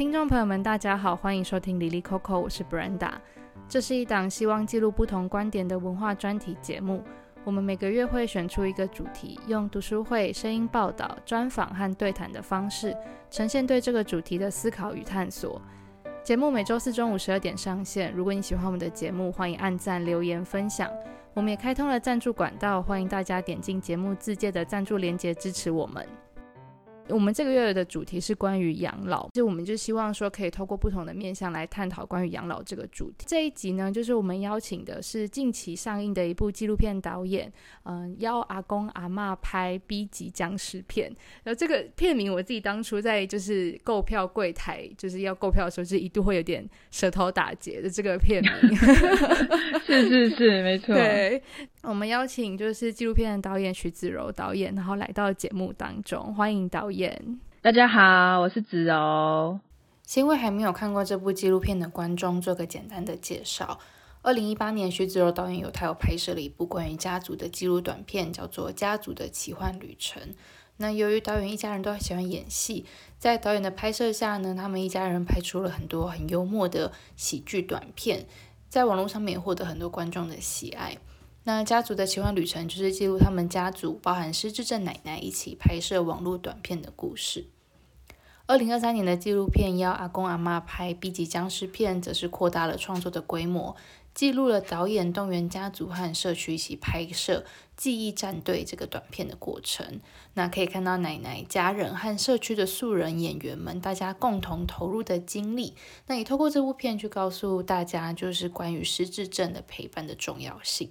听众朋友们，大家好，欢迎收听李丽 Coco，我是 Brenda。这是一档希望记录不同观点的文化专题节目。我们每个月会选出一个主题，用读书会、声音报道、专访和对谈的方式，呈现对这个主题的思考与探索。节目每周四中午十二点上线。如果你喜欢我们的节目，欢迎按赞、留言、分享。我们也开通了赞助管道，欢迎大家点进节目自介的赞助链接支持我们。我们这个月的主题是关于养老，就我们就希望说可以透过不同的面向来探讨关于养老这个主题。这一集呢，就是我们邀请的是近期上映的一部纪录片导演，嗯，邀阿公阿嬷拍 B 级僵尸片。然后这个片名我自己当初在就是购票柜台就是要购票的时候，就一度会有点舌头打结的这个片名。是是是，没错。对，我们邀请就是纪录片的导演徐子柔导演，然后来到节目当中，欢迎导演。大家好，我是子柔。先为还没有看过这部纪录片的观众做个简单的介绍。二零一八年，徐子柔导演有他有拍摄了一部关于家族的纪录短片，叫做《家族的奇幻旅程》。那由于导演一家人都很喜欢演戏，在导演的拍摄下呢，他们一家人拍出了很多很幽默的喜剧短片，在网络上面也获得很多观众的喜爱。那家族的奇幻旅程就是记录他们家族，包含失智症奶奶一起拍摄网络短片的故事。二零二三年的纪录片邀阿公阿嬷拍 B 级僵尸片，则是扩大了创作的规模，记录了导演动员家族和社区一起拍摄记忆战队这个短片的过程。那可以看到奶奶、家人和社区的素人演员们，大家共同投入的经历。那也透过这部片去告诉大家，就是关于失智症的陪伴的重要性。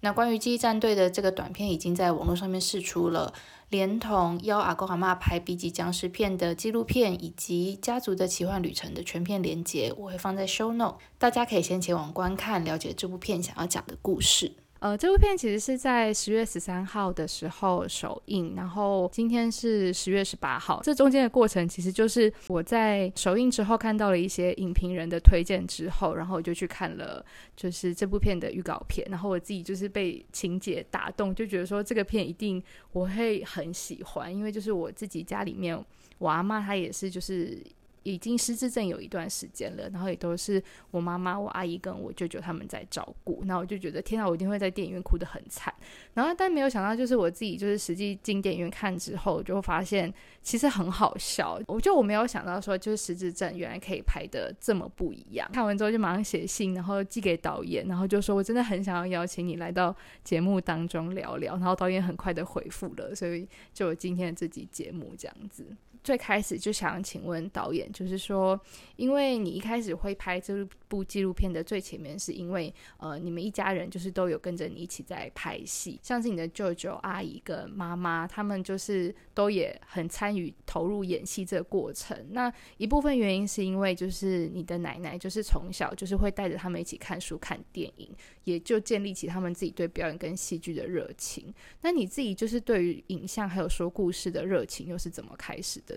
那关于记忆战队的这个短片已经在网络上面试出了，连同邀阿公阿妈拍 B 级僵尸片的纪录片以及家族的奇幻旅程的全片连接，我会放在 show note，大家可以先前往观看，了解这部片想要讲的故事。呃，这部片其实是在十月十三号的时候首映，然后今天是十月十八号。这中间的过程其实就是我在首映之后看到了一些影评人的推荐之后，然后我就去看了就是这部片的预告片，然后我自己就是被情节打动，就觉得说这个片一定我会很喜欢，因为就是我自己家里面我阿嬷她也是就是。已经失智症有一段时间了，然后也都是我妈妈、我阿姨跟我舅舅他们在照顾。那我就觉得，天啊，我一定会在电影院哭得很惨。然后，但没有想到，就是我自己就是实际进电影院看之后，就发现其实很好笑。我就我没有想到说，就是失智症原来可以拍得这么不一样。看完之后就马上写信，然后寄给导演，然后就说我真的很想要邀请你来到节目当中聊聊。然后导演很快的回复了，所以就有今天的这集节目这样子。最开始就想请问导演，就是说，因为你一开始会拍这部纪录片的最前面，是因为呃，你们一家人就是都有跟着你一起在拍戏，像是你的舅舅、阿姨跟妈妈，他们就是都也很参与投入演戏这个过程。那一部分原因是因为就是你的奶奶就是从小就是会带着他们一起看书、看电影，也就建立起他们自己对表演跟戏剧的热情。那你自己就是对于影像还有说故事的热情又是怎么开始的？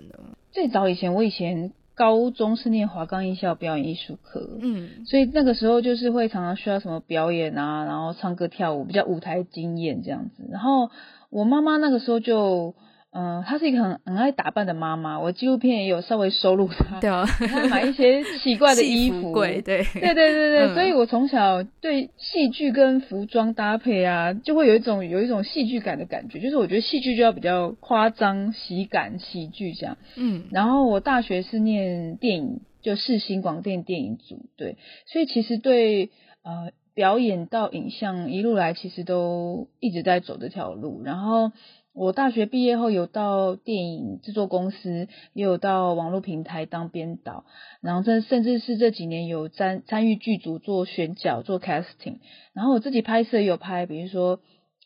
最早以前，我以前高中是念华冈艺校表演艺术科，嗯，所以那个时候就是会常常需要什么表演啊，然后唱歌跳舞，比较舞台经验这样子。然后我妈妈那个时候就。嗯，她是一个很很爱打扮的妈妈。我纪录片也有稍微收录她，对啊，她买一些奇怪的衣服，对对对对对，嗯、所以我从小对戏剧跟服装搭配啊，就会有一种有一种戏剧感的感觉。就是我觉得戏剧就要比较夸张、喜感、喜剧这样。嗯，然后我大学是念电影，就世新广电电影组，对，所以其实对呃表演到影像一路来，其实都一直在走这条路，然后。我大学毕业后有到电影制作公司，也有到网络平台当编导，然后这甚至是这几年有参参与剧组做选角、做 casting，然后我自己拍摄有拍，比如说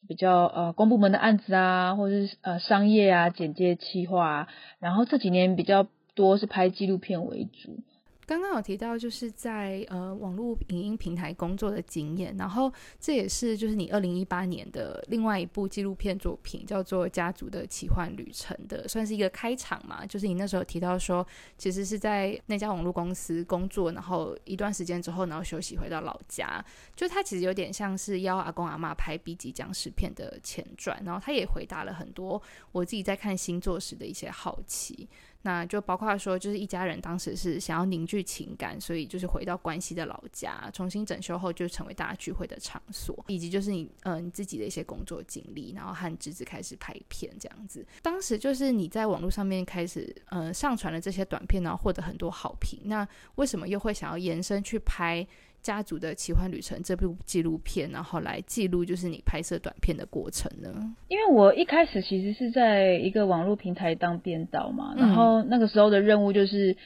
比较呃公部门的案子啊，或者是呃商业啊、简介企划啊，然后这几年比较多是拍纪录片为主。刚刚有提到，就是在呃网络影音平台工作的经验，然后这也是就是你二零一八年的另外一部纪录片作品，叫做《家族的奇幻旅程》的，算是一个开场嘛。就是你那时候提到说，其实是在那家网络公司工作，然后一段时间之后，然后休息回到老家，就他其实有点像是邀阿公阿妈拍 B 级僵尸片的前传，然后他也回答了很多我自己在看星座时的一些好奇。那就包括说，就是一家人当时是想要凝聚情感，所以就是回到关西的老家，重新整修后就成为大家聚会的场所，以及就是你、呃、你自己的一些工作经历，然后和侄子开始拍片这样子。当时就是你在网络上面开始、呃、上传了这些短片，然后获得很多好评。那为什么又会想要延伸去拍？家族的奇幻旅程这部纪录片，然后来记录就是你拍摄短片的过程呢？因为我一开始其实是在一个网络平台当编导嘛，然后那个时候的任务就是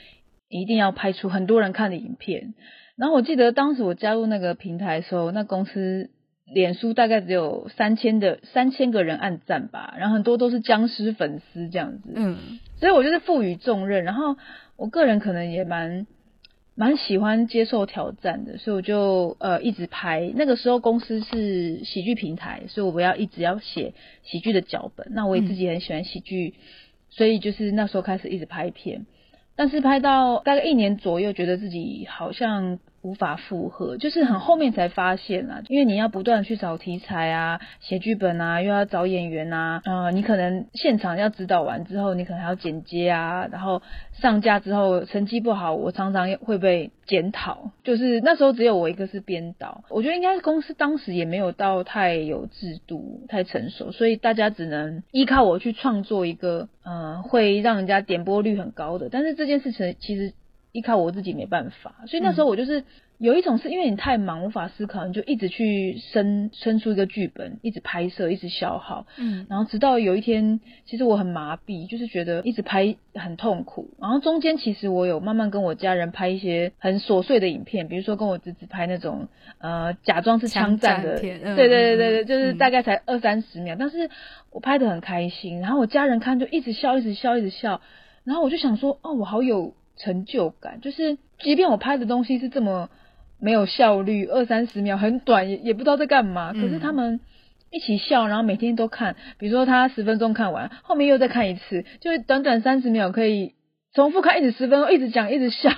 一定要拍出很多人看的影片。然后我记得当时我加入那个平台的时候，那公司脸书大概只有三千的三千个人按赞吧，然后很多都是僵尸粉丝这样子。嗯，所以我就是赋予重任，然后我个人可能也蛮。蛮喜欢接受挑战的，所以我就呃一直拍。那个时候公司是喜剧平台，所以我要一直要写喜剧的脚本。那我也自己很喜欢喜剧，嗯，所以就是那时候开始一直拍片。但是拍到大概一年左右，觉得自己好像。无法负荷，就是很后面才发现啊，因为你要不断去找题材啊，写剧本啊，又要找演员啊，呃，你可能现场要指导完之后，你可能还要剪接啊，然后上架之后成绩不好，我常常会被检讨。就是那时候只有我一个是编导，我觉得应该是公司当时也没有到太有制度、太成熟，所以大家只能依靠我去创作一个，呃，会让人家点播率很高的。但是这件事情其实。依靠我自己没办法，所以那时候我就是有一种是因为你太忙无法思考，你就一直去生生出一个剧本，一直拍摄，一直消耗，嗯，然后直到有一天，其实我很麻痹，就是觉得一直拍很痛苦。然后中间其实我有慢慢跟我家人拍一些很琐碎的影片，比如说跟我侄子拍那种呃假装是枪战的，嗯，对对对对对，就是大概才二三十秒，嗯，但是我拍的很开心，然后我家人看就一直笑，一直笑，一直笑，然后我就想说，哦，我好有。成就感就是，即便我拍的东西是这么没有效率，二三十秒很短，也也不知道在干嘛。可是他们一起笑，然后每天都看，比如说他十分钟看完，后面又再看一次，就短短三十秒可以重复看，一直十分钟，一直讲，一直笑。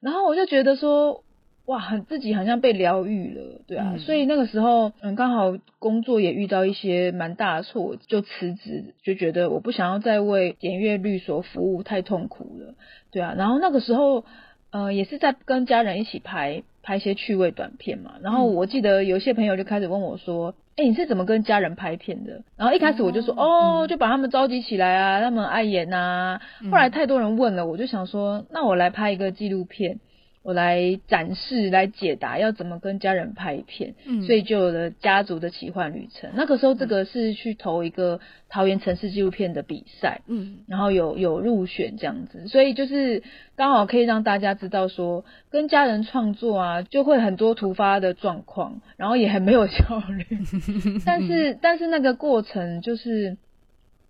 然后我就觉得说，哇，很自己好像被疗愈了，对啊。嗯。所以那个时候，嗯，刚好工作也遇到一些蛮大的错，就辞职，就觉得我不想要再为点阅率所服务，太痛苦了。对啊，然后那个时候，呃，也是在跟家人一起拍拍一些趣味短片嘛。然后我记得有些朋友就开始问我说：“哎、嗯，你是怎么跟家人拍片的？”然后一开始我就说：“嗯、哦，就把他们召集起来啊，他们爱演呐、啊。嗯”后来太多人问了，我就想说：“那我来拍一个纪录片。”我来展示、来解答要怎么跟家人拍片，嗯，所以就有了家族的奇幻旅程。那个时候，这个是去投一个桃园城市纪录片的比赛，嗯，然后有有入选这样子，所以就是刚好可以让大家知道说，跟家人创作啊，就会很多突发的状况，然后也很没有效率，但是但是那个过程就是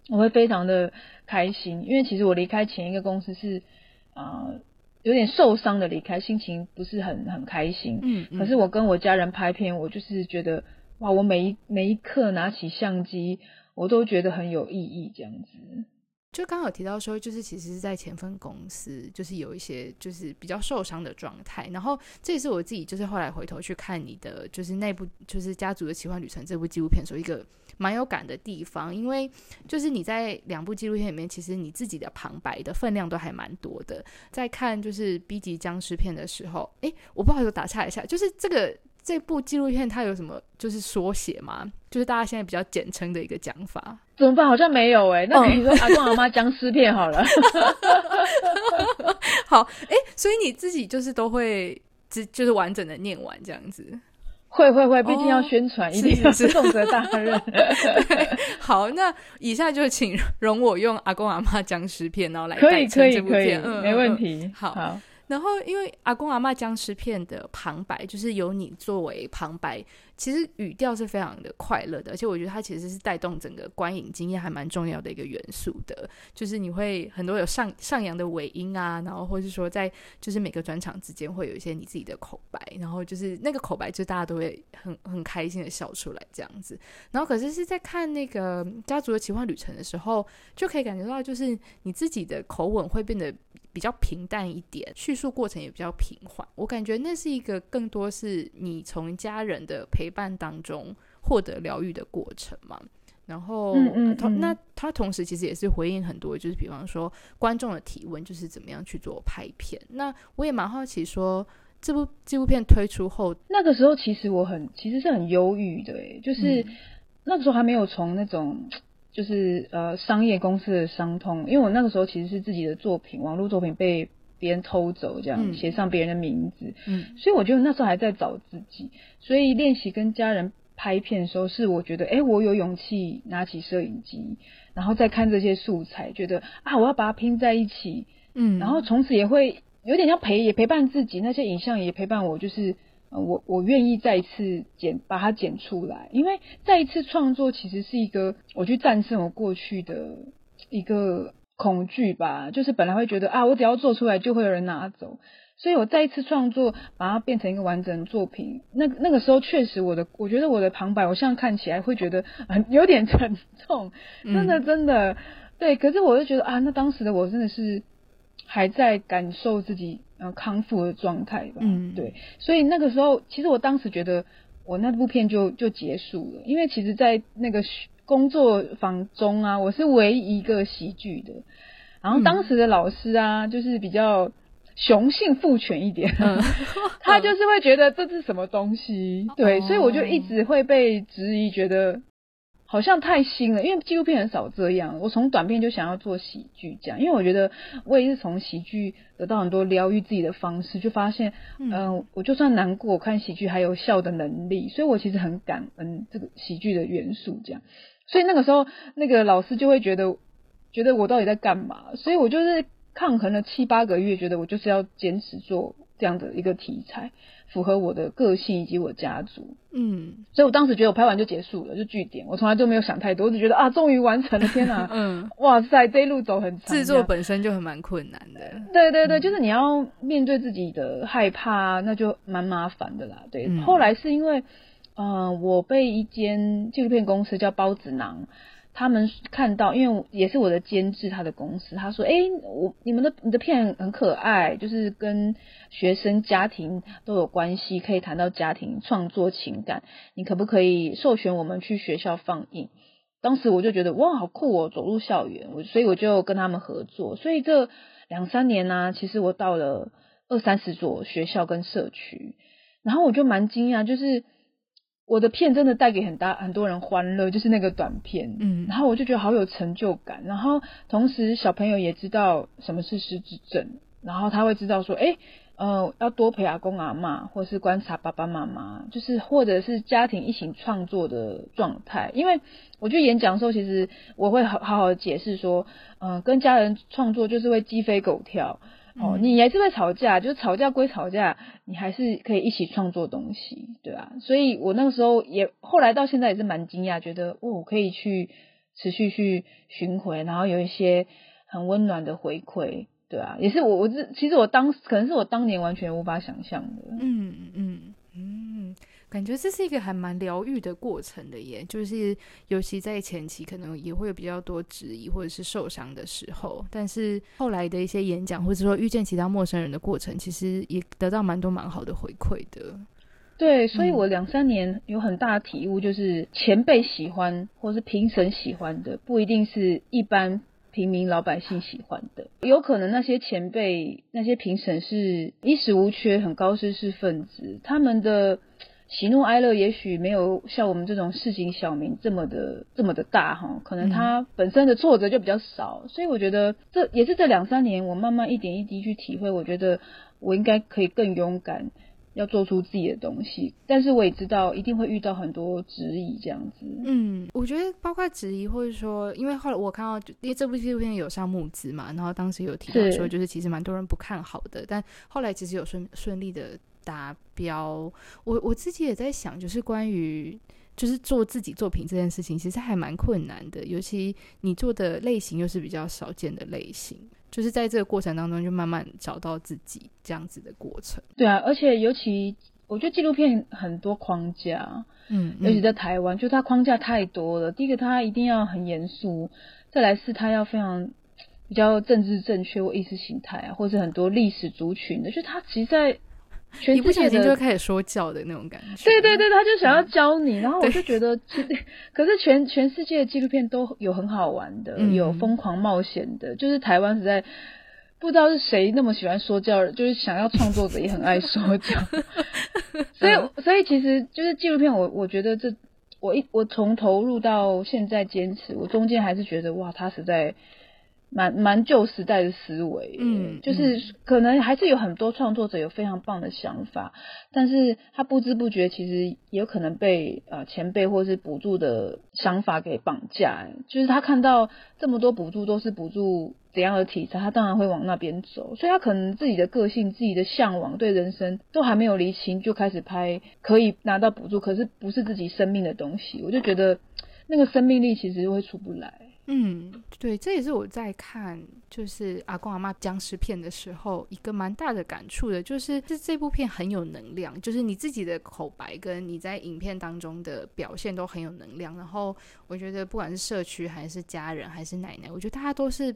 我会非常的开心，因为其实我离开前一个公司是啊。呃有点受伤的离开，心情不是很很开心。嗯，嗯，可是我跟我家人拍片，我就是觉得哇，我每一每一刻拿起相机，我都觉得很有意义，这样子。就刚好提到说，就是其实是在前份公司，就是有一些就是比较受伤的状态。然后这也是我自己就是后来回头去看你的，就是那部就是《家族的奇幻旅程》这部纪录片，时候一个蛮有感的地方。因为就是你在两部纪录片里面，其实你自己的旁白的分量都还蛮多的。在看就是 B 级僵尸片的时候，诶，我不好意思打岔一下，就是这个。这部纪录片它有什么就是缩写吗？就是大家现在比较简称的一个讲法。怎么办？好像没有诶、欸、那比如说阿公阿妈僵尸片好了。好，哎、欸，所以你自己就是都会，就就是完整的念完这样子。会会会，毕竟要宣传，一定是 重责大任。好，那以下就请容我用阿公阿妈僵尸片，然后来代称这部片。嗯，没问题。好。好然后，因为阿公阿妈僵尸片的旁白就是由你作为旁白。其实语调是非常的快乐的，而且我觉得它其实是带动整个观影经验还蛮重要的一个元素的。就是你会很多有上上扬的尾音啊，然后或是说在就是每个转场之间会有一些你自己的口白，然后就是那个口白就大家都会很很开心的笑出来这样子。然后可是是在看那个家族的奇幻旅程的时候，就可以感觉到就是你自己的口吻会变得比较平淡一点，叙述过程也比较平缓。我感觉那是一个更多是你从家人的陪。伴当中获得疗愈的过程嘛，然后，嗯嗯嗯、那他同时其实也是回应很多，就是比方说观众的提问，就是怎么样去做拍片。那我也蛮好奇说，说这部纪录片推出后，那个时候其实我很其实是很忧郁的，哎，就是、嗯、那个时候还没有从那种就是呃商业公司的伤痛，因为我那个时候其实是自己的作品，网络作品被别人偷走，这样写、嗯、上别人的名字，嗯，所以我觉得那时候还在找自己，所以练习跟家人。拍片的时候是我觉得，哎、欸，我有勇气拿起摄影机，然后再看这些素材，觉得啊，我要把它拼在一起，嗯，然后从此也会有点像陪，也陪伴自己，那些影像也陪伴我，就是呃，我我愿意再一次剪，把它剪出来，因为再一次创作其实是一个我去战胜我过去的一个恐惧吧，就是本来会觉得啊，我只要做出来就会有人拿走。所以我再一次创作，把它变成一个完整的作品。那那个时候确实，我的我觉得我的旁白，我现在看起来会觉得很有点沉重，真的真的、嗯、对。可是我就觉得啊，那当时的我真的是还在感受自己呃康复的状态吧。嗯，对。所以那个时候，其实我当时觉得我那部片就就结束了，因为其实，在那个工作坊中啊，我是唯一一个喜剧的。然后当时的老师啊，就是比较。雄性父权一点，嗯、他就是会觉得这是什么东西，嗯、对，所以我就一直会被质疑，觉得好像太新了，因为纪录片很少这样。我从短片就想要做喜剧这样，因为我觉得我也是从喜剧得到很多疗愈自己的方式，就发现，嗯、呃，我就算难过，我看喜剧还有笑的能力，所以我其实很感恩这个喜剧的元素这样。所以那个时候，那个老师就会觉得，觉得我到底在干嘛？所以我就是。抗衡了七八个月，觉得我就是要坚持做这样的一个题材，符合我的个性以及我家族。嗯，所以我当时觉得我拍完就结束了，就据点。我从来就没有想太多，我只觉得啊，终于完成了！天哪，嗯，哇塞，这一路走很长。制作本身就很蛮困难的。对对对，嗯、就是你要面对自己的害怕，那就蛮麻烦的啦。对，嗯、后来是因为，嗯、我被一间纪录片公司叫包子囊。他们看到，因为也是我的监制，他的公司，他说：“哎，我你们的你的片很可爱，就是跟学生家庭都有关系，可以谈到家庭创作情感，你可不可以授权我们去学校放映？”当时我就觉得哇，好酷哦，走入校园，我所以我就跟他们合作。所以这两三年呢、其实我到了二三十所学校跟社区，然后我就蛮惊讶，就是。我的片真的带给很大很多人欢乐，就是那个短片，嗯，然后我就觉得好有成就感，然后同时小朋友也知道什么是失智症，然后他会知道说，哎，呃，要多陪阿公阿妈，或是观察爸爸妈妈，就是或者是家庭一起创作的状态，因为我去演讲的时候，其实我会好好好的解释说，嗯、呃，跟家人创作就是会鸡飞狗跳。哦，你还是会吵架，就是吵架归吵架，你还是可以一起创作东西，对啊。所以我那个时候也，后来到现在也是蛮惊讶，觉得哦，可以去持续去巡回，然后有一些很温暖的回馈，对啊，也是我我这其实我当可能是我当年完全无法想象的，嗯嗯嗯。感觉这是一个还蛮疗愈的过程的耶，就是尤其在前期可能也会有比较多质疑或者是受伤的时候，但是后来的一些演讲或者说遇见其他陌生人的过程，其实也得到蛮多蛮好的回馈的。对，所以我两三年有很大的体悟，就是前辈喜欢或是评审喜欢的，不一定是一般平民老百姓喜欢的，有可能那些前辈那些评审是衣食无缺、很高知识分子，他们的。喜怒哀乐也许没有像我们这种市井小民这么的这么的大哈，可能他本身的挫折就比较少，所以我觉得这也是这两三年我慢慢一点一滴去体会，我觉得我应该可以更勇敢，要做出自己的东西，但是我也知道一定会遇到很多质疑这样子。嗯，我觉得包括质疑，或者说，因为后来我看到，因为这部纪录片有上募资嘛，然后当时有提到说，就是其实蛮多人不看好的，但后来其实有顺顺利的。达标，我我自己也在想，就是关于就是做自己作品这件事情，其实还蛮困难的，尤其你做的类型又是比较少见的类型，就是在这个过程当中就慢慢找到自己这样子的过程。对啊，而且尤其我觉得纪录片很多框架，嗯，尤其在台湾，就它框架太多了。第一个，它一定要很严肃；再来是它要非常比较政治正确或意识形态啊，或者很多历史族群的，就它其实在。全世界的一不小心就会开始说教的那种感觉。对对对，他就想要教你，嗯、然后我就觉得，其实可是全全世界的纪录片都有很好玩的，嗯、有疯狂冒险的，就是台湾实在不知道是谁那么喜欢说教，就是想要创作者也很爱说教，所以所以其实就是纪录片我，我我觉得这我一我从投入到现在坚持，我中间还是觉得哇，他实在。蛮蛮旧时代的思维，嗯，就是可能还是有很多创作者有非常棒的想法，但是他不知不觉其实也有可能被呃前辈或是补助的想法给绑架，就是他看到这么多补助都是补助怎样的题材，他当然会往那边走，所以他可能自己的个性、自己的向往、对人生都还没有厘清，就开始拍可以拿到补助，可是不是自己生命的东西，我就觉得那个生命力其实会出不来。嗯，对，这也是我在看就是阿公阿妈僵尸片的时候一个蛮大的感触的，就是这这部片很有能量，就是你自己的口白跟你在影片当中的表现都很有能量。然后我觉得不管是社区还是家人还是奶奶，我觉得大家都是。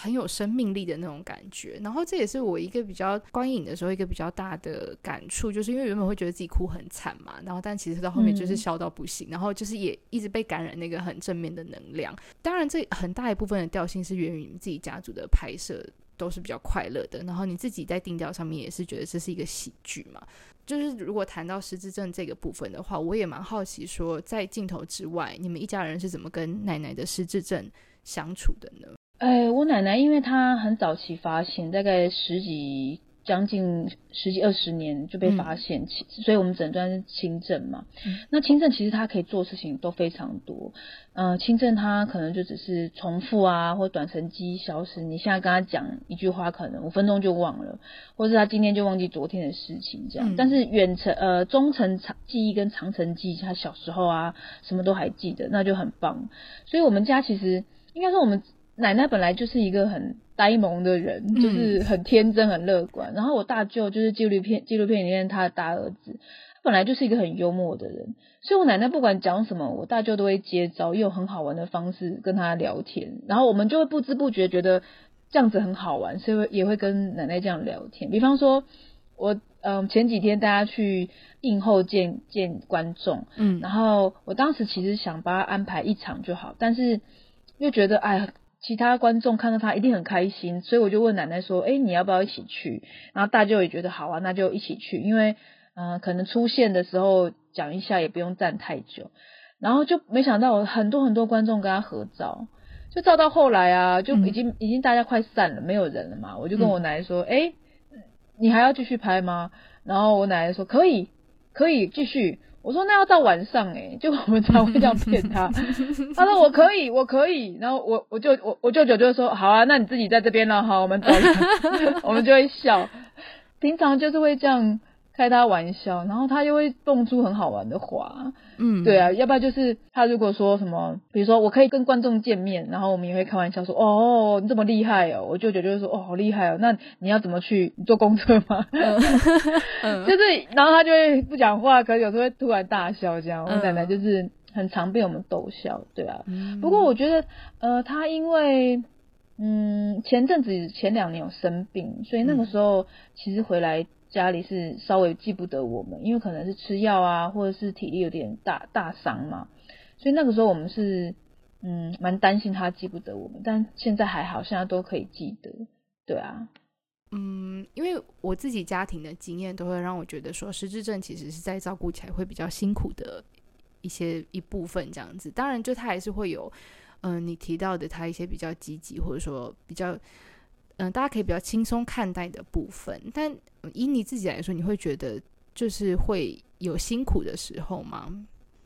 很有生命力的那种感觉，然后这也是我一个比较观影的时候一个比较大的感触，就是因为原本会觉得自己哭很惨嘛，然后但其实到后面就是笑到不行，嗯、然后就是也一直被感染那个很正面的能量。当然，这很大一部分的调性是源于你自己家族的拍摄都是比较快乐的，然后你自己在定调上面也是觉得这是一个喜剧嘛。就是如果谈到失智症这个部分的话，我也蛮好奇说，在镜头之外，你们一家人是怎么跟奶奶的失智症相处的呢？哎，我奶奶因为她很早期发现，大概十几将近十几二十年就被发现，嗯、所以我们诊断是轻症嘛。嗯、那轻症其实她可以做事情都非常多，呃，轻症她可能就只是重复啊，或短程记忆消失。你现在跟她讲一句话，可能五分钟就忘了，或是她今天就忘记昨天的事情这样。嗯、但是远程呃中程长记忆跟长程记忆，她小时候啊什么都还记得，那就很棒。所以我们家其实应该说我们。奶奶本来就是一个很呆萌的人，就是很天真、很乐观。嗯、然后我大舅就是纪录片纪录片里面他的大儿子，他本来就是一个很幽默的人。所以我奶奶不管讲什么，我大舅都会接招，用很好玩的方式跟他聊天。然后我们就会不知不觉觉得这样子很好玩，所以也会跟奶奶这样聊天。比方说，我嗯、呃、前几天大家去映后见见观众，嗯，然后我当时其实想把他安排一场就好，但是又觉得哎呀。其他观众看到他一定很开心，所以我就问奶奶说：“哎，你要不要一起去？”然后大舅也觉得好啊，那就一起去。因为，呃，可能出现的时候讲一下也不用站太久。然后就没想到很多很多观众跟他合照，就照到后来啊，就已经、嗯、已经大家快散了，没有人了嘛。我就跟我奶奶说：“哎、嗯，你还要继续拍吗？”然后我奶奶说：“可以，可以继续。”我说那要到晚上哎，就我们才会这样骗他。他说我可以，我可以。然后我我就我我舅舅就说好啊，那你自己在这边了哈，我们走。我们就会笑。平常就是会这样。开他玩笑，然后他又会蹦出很好玩的话，嗯，对啊，要不然就是他如果说什么，比如说我可以跟观众见面，然后我们也会开玩笑说，哦，你这么厉害哦，我舅舅就会说，哦，好厉害哦，那你要怎么去？你坐公车吗？嗯、就是，然后他就会不讲话，可是有时候会突然大笑这样。我奶奶就是很常被我们逗笑，对啊。嗯、不过我觉得，呃，他因为，嗯，前阵子前两年有生病，所以那个时候其实回来。家里是稍微记不得我们，因为可能是吃药啊，或者是体力有点大大伤嘛，所以那个时候我们是嗯蛮担心他记不得我们，但现在还好，现在都可以记得，对啊，嗯，因为我自己家庭的经验都会让我觉得说，失智症其实是在照顾起来会比较辛苦的一些一部分这样子，当然就他还是会有嗯、你提到的他一些比较积极或者说比较。嗯，大家可以比较轻松看待的部分，但以你自己来说，你会觉得就是会有辛苦的时候吗？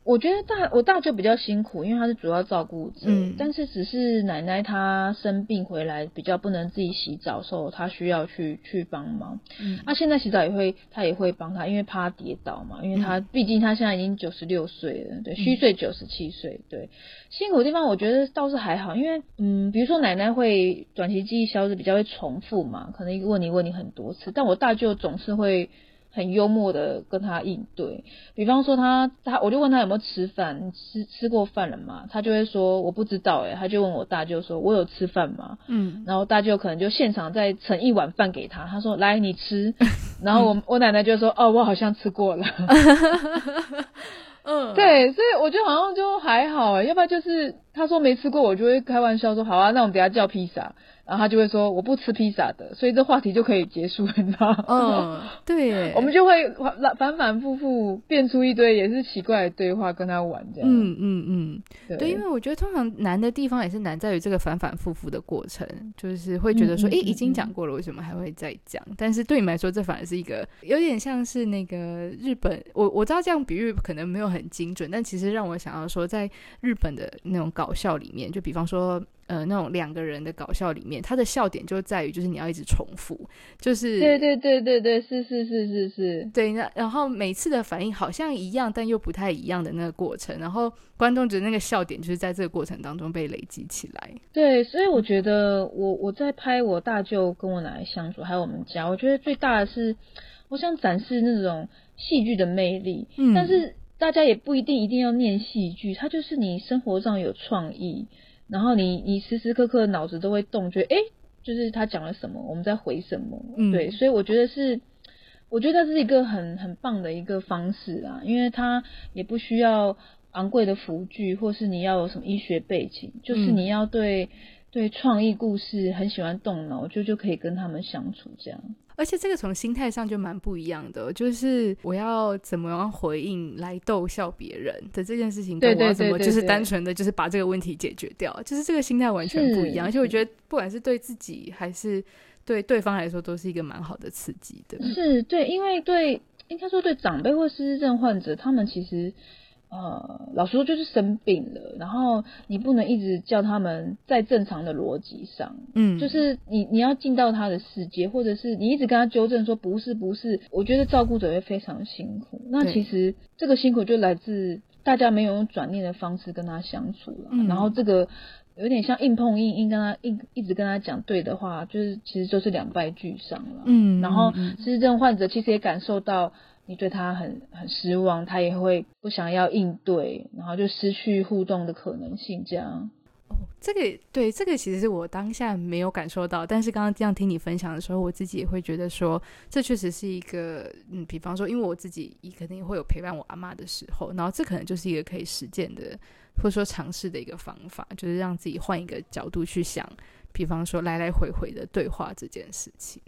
我觉得大我大舅比较辛苦，因为他是主要照顾者。嗯，但是只是奶奶她生病回来比较不能自己洗澡的时候，她需要去去帮忙。嗯，那、啊、现在洗澡也会，她也会帮她，因为怕她跌倒嘛。因为他毕竟她现在已经九十六岁了，对，虚岁九十七岁。对，辛苦的地方我觉得倒是还好，因为嗯，比如说奶奶会短期记忆消失，比较会重复嘛，可能一个问题问你很多次，但我大舅总是会。很幽默的跟他应对。比方说他他，我就问他有没有吃饭，吃吃过饭了吗？他就会说我不知道诶，他就问我大舅说，我有吃饭吗？嗯，然后大舅可能就现场再盛一碗饭给他，他说来你吃，然后我我奶奶就说哦，我好像吃过了。嗯，对，所以我觉得好像就还好诶，要不然就是他说没吃过，我就会开玩笑说好啊，那我们等下叫披萨。然后他就会说我不吃披萨的，所以这话题就可以结束，你知道吗？嗯，对，我们就会反反复复变出一堆也是奇怪的对话跟他玩这样。嗯嗯嗯，对，对，因为我觉得通常难的地方也是难在于这个反反复复的过程，就是会觉得说，诶、嗯嗯嗯嗯，已经讲过了，为什么还会再讲？但是对你们来说，这反而是一个有点像是那个日本，我我知道这样比喻可能没有很精准，但其实让我想要说，在日本的那种搞笑里面，就比方说。呃，那种两个人的搞笑里面，他的笑点就在于，就是你要一直重复，就是对对对对对，是是是是是，对。那然后每次的反应好像一样，但又不太一样的那个过程，然后观众觉得那个笑点就是在这个过程当中被累积起来。对，所以我觉得我我在拍我大舅跟我奶奶相处，还有我们家，我觉得最大的是，我想展示那种戏剧的魅力。嗯，但是大家也不一定一定要念戏剧，它就是你生活上有创意。然后你你时时刻刻脑子都会动，觉得诶，就是他讲了什么，我们在回什么，嗯，对，所以我觉得是，我觉得这是一个很很棒的一个方式啊，因为他也不需要昂贵的辅具，或是你要有什么医学背景，就是你要对、嗯、对创意故事很喜欢动脑，就就可以跟他们相处这样。而且这个从心态上就蛮不一样的，就是我要怎么样回应来逗笑别人的这件事情，跟我要怎么就是单纯的就是把这个问题解决掉，就是这个心态完全不一样。而且我觉得不管是对自己还是对对方来说，都是一个蛮好的刺激的。是对，因为对应该说对长辈或失智症患者，他们其实。呃，老实说就是生病了，然后你不能一直叫他们在正常的逻辑上，嗯，就是你你要进到他的世界，或者是你一直跟他纠正说不是不是，我觉得照顾者会非常辛苦。那其实这个辛苦就来自大家没有用转念的方式跟他相处了，嗯，然后这个有点像硬碰硬，硬跟他硬一直跟他讲对的话，就是其实就是两败俱伤了，嗯，然后失智症患者其实也感受到。你对他很很失望，他也会不想要应对，然后就失去互动的可能性。这样哦，这个对这个其实是我当下没有感受到，但是刚刚这样听你分享的时候，我自己也会觉得说，这确实是一个嗯，比方说，因为我自己也肯定会有陪伴我阿妈的时候，然后这可能就是一个可以实践的或者说尝试的一个方法，就是让自己换一个角度去想，比方说来来回回的对话这件事情。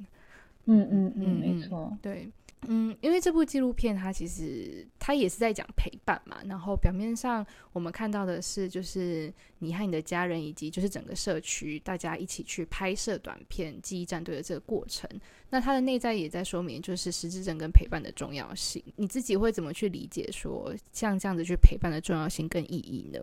嗯嗯嗯，没错，对。嗯，因为这部纪录片它其实它也是在讲陪伴嘛，然后表面上我们看到的是，就是你和你的家人以及就是整个社区大家一起去拍摄短片记忆战队的这个过程，那它的内在也在说明就是失智症跟陪伴的重要性。你自己会怎么去理解说像这样子去陪伴的重要性跟意义呢？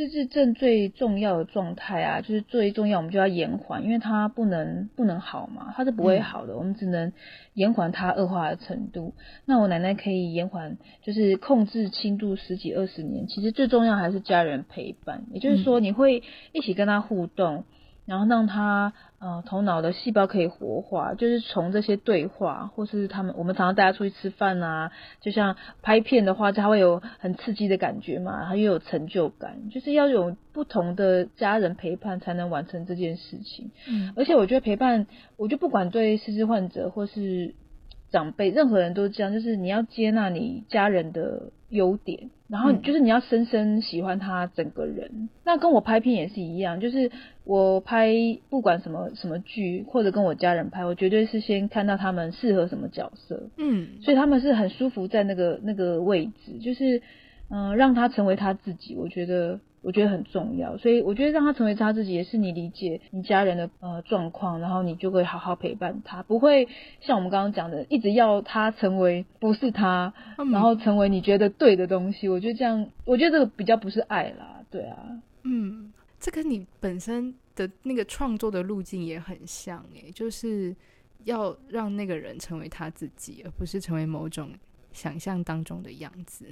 失智症最重要的状态啊，就是最重要，我们就要延缓，因为它不能不能好嘛，它是不会好的，嗯、我们只能延缓它恶化的程度。那我奶奶可以延缓，就是控制轻度十几二十年。其实最重要还是家人陪伴，也就是说你会一起跟他互动。然后让他呃头脑的细胞可以活化，就是从这些对话，或是他们我们常常带他出去吃饭啊，就像拍片的话，他会有很刺激的感觉嘛，他又有成就感，就是要有不同的家人陪伴才能完成这件事情。嗯，而且我觉得陪伴，我就不管对失智患者或是长辈，任何人都这样，就是你要接纳你家人的优点。然后就是你要深深喜欢他整个人，嗯，那跟我拍片也是一样，就是我拍不管什么什么剧，或者跟我家人拍，我绝对是先看到他们适合什么角色，嗯，所以他们是很舒服在那个那个位置，就是嗯，呃，让他成为他自己，我觉得。我觉得很重要，所以我觉得让他成为他自己，也是你理解你家人的呃状况，然后你就会好好陪伴他，不会像我们刚刚讲的，一直要他成为不是他，嗯，然后成为你觉得对的东西。我觉得这样，我觉得这个比较不是爱啦，对啊，嗯，这跟你本身的那个创作的路径也很像诶，就是要让那个人成为他自己，而不是成为某种想象当中的样子。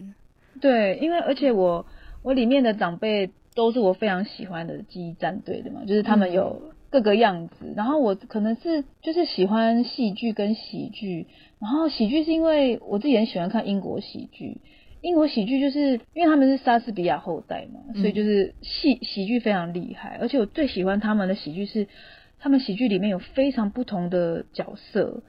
对，因为而且我。我里面的长辈都是我非常喜欢的记忆战队的嘛，就是他们有各个样子。然后我可能是就是喜欢戏剧跟喜剧，然后喜剧是因为我自己很喜欢看英国喜剧。英国喜剧就是因为他们是莎士比亚后代嘛，所以就是戏喜剧非常厉害。而且我最喜欢他们的喜剧是，他们喜剧里面有非常不同的角色，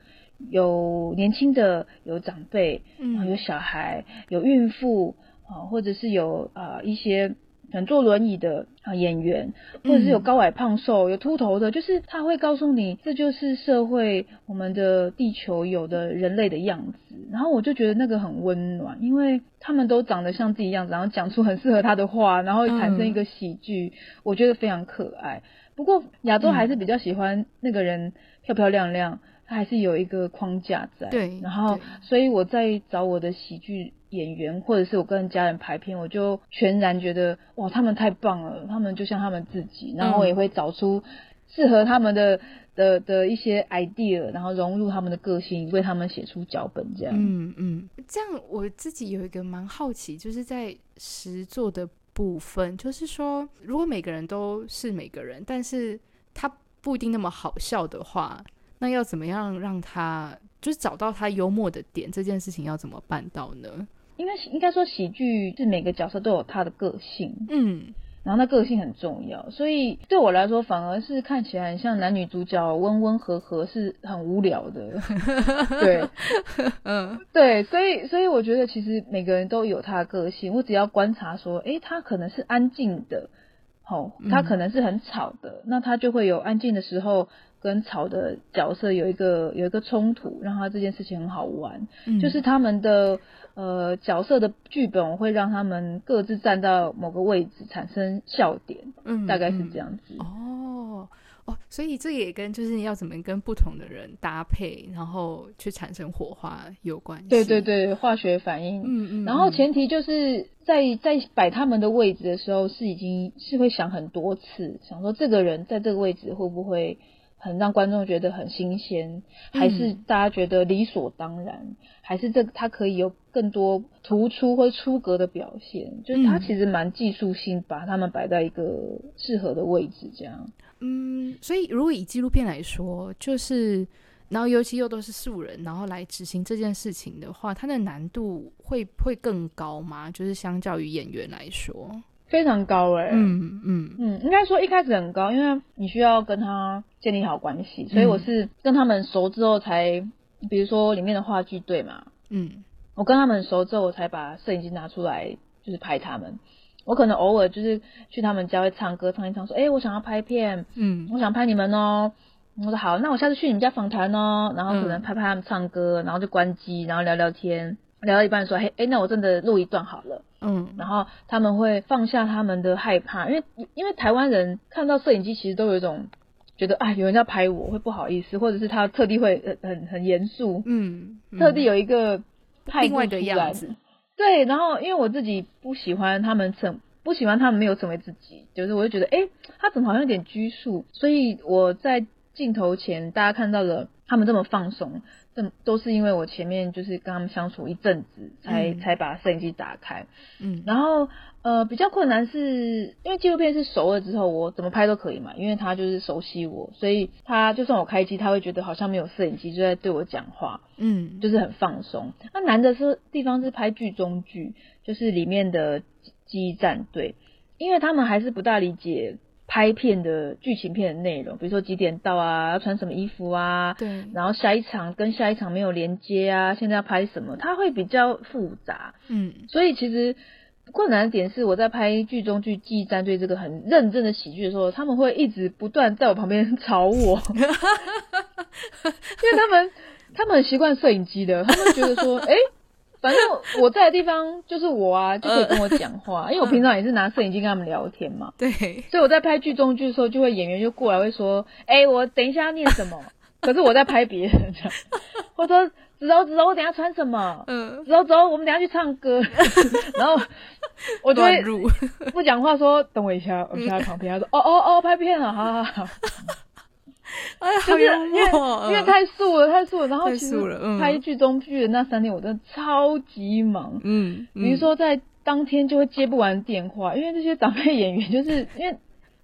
有年轻的，有长辈，嗯，有小孩，有孕妇啊，或者是有啊一些。能坐轮椅的啊演员，或者是有高矮胖瘦、有秃头的，就是他会告诉你，这就是社会我们的地球有的人类的样子。然后我就觉得那个很温暖，因为他们都长得像自己样子，然后讲出很适合他的话，然后产生一个喜剧，我觉得非常可爱。不过亚洲还是比较喜欢那个人漂漂亮亮。他还是有一个框架在，对，然后所以我在找我的喜剧演员，或者是我跟家人拍片，我就全然觉得哇，他们太棒了，他们就像他们自己，然后我也会找出适合他们的的的一些 idea，然后融入他们的个性，为他们写出脚本这样。嗯嗯，这样我自己有一个蛮好奇，就是在实作的部分，就是说如果每个人都是每个人，但是他不一定那么好笑的话。那要怎么样让他就是找到他幽默的点？这件事情要怎么办到呢？应该应该说喜剧是每个角色都有他的个性，嗯，然后那个性很重要，所以对我来说反而是看起来很像男女主角温温和和是很无聊的，对，嗯，对，所以所以我觉得其实每个人都有他的个性，我只要观察说，诶，他可能是安静的，哦，他可能是很吵的，嗯，那他就会有安静的时候。跟草的角色有一个有一个冲突，让他这件事情很好玩。嗯、就是他们的呃角色的剧本，我会让他们各自站到某个位置，产生笑点。嗯，大概是这样子。哦哦，所以这也跟就是要怎么跟不同的人搭配，然后去产生火花有关系。对对对，化学反应。嗯嗯。然后前提就是在在摆他们的位置的时候，是已经是会想很多次，想说这个人在这个位置会不会。很让观众觉得很新鲜，还是大家觉得理所当然，嗯、还是这他可以有更多突出或出格的表现？就是他其实蛮技术性，把他们摆在一个适合的位置，这样。嗯，所以如果以纪录片来说，就是然后尤其又都是素人，然后来执行这件事情的话，它的难度会会更高吗？就是相较于演员来说。非常高哎、欸，嗯嗯。嗯，应该说一开始很高，因为你需要跟他建立好关系，所以我是跟他们熟之后才，比如说里面的话剧队嘛，嗯，我跟他们熟之后，我才把摄影机拿出来，就是拍他们。我可能偶尔就是去他们家会唱歌唱一唱，说，哎、欸，我想要拍片，嗯，我想拍你们哦、喔。我说好，那我下次去你们家访谈哦，然后可能拍拍他们唱歌，然后就关机，然后聊聊天。聊到一半说，嘿，哎，那我真的录一段好了，嗯，然后他们会放下他们的害怕，因为因为台湾人看到摄影机其实都有一种觉得啊，有人要拍我会不好意思，或者是他特地会很很很严肃，嗯，特地有一个另外的样子，对，然后因为我自己不喜欢他们成不喜欢他们没有成为自己，就是我就觉得，哎，他怎么好像有点拘束，所以我在镜头前大家看到了他们这么放松。这都是因为我前面就是跟他们相处一阵子，才、嗯、才把摄影机打开。嗯，然后呃比较困难是因为纪录片是熟了之后，我怎么拍都可以嘛，因为他就是熟悉我，所以他就算我开机，他会觉得好像没有摄影机就在对我讲话。嗯，就是很放松。那难的是地方是拍剧中剧，就是里面的记忆战队，因为他们还是不大理解。拍片的剧情片的内容，比如说几点到啊，要穿什么衣服啊，对，然后下一场跟下一场没有连接啊，现在要拍什么，它会比较复杂，嗯，所以其实困难的点是我在拍剧中剧记忆战队这个很认真的喜剧的时候，他们会一直不断在我旁边 吵我，因为他们他们很习惯摄影机的，他们觉得说，哎、欸。反正我在的地方就是我啊，就可以跟我讲话，呃、因为我平常也是拿摄影机跟他们聊天嘛。对，所以我在拍剧中剧的时候，就会演员就过来会说：“哎、欸，我等一下要念什么？”可是我在拍别人这样，或者说：“子柔子柔，我等一下穿什么？”嗯，子柔子柔，我们等一下去唱歌。然后我就会不讲话，说：“等我一下，我现在旁边。”他说：“哦哦哦，拍片了，好好好。” 哎呀，就是因为因为太素了，太素了。然后其实拍剧中剧的那三天，我真的超级忙。嗯，比如说在当天就会接不完电话，因为这些长辈演员就是因为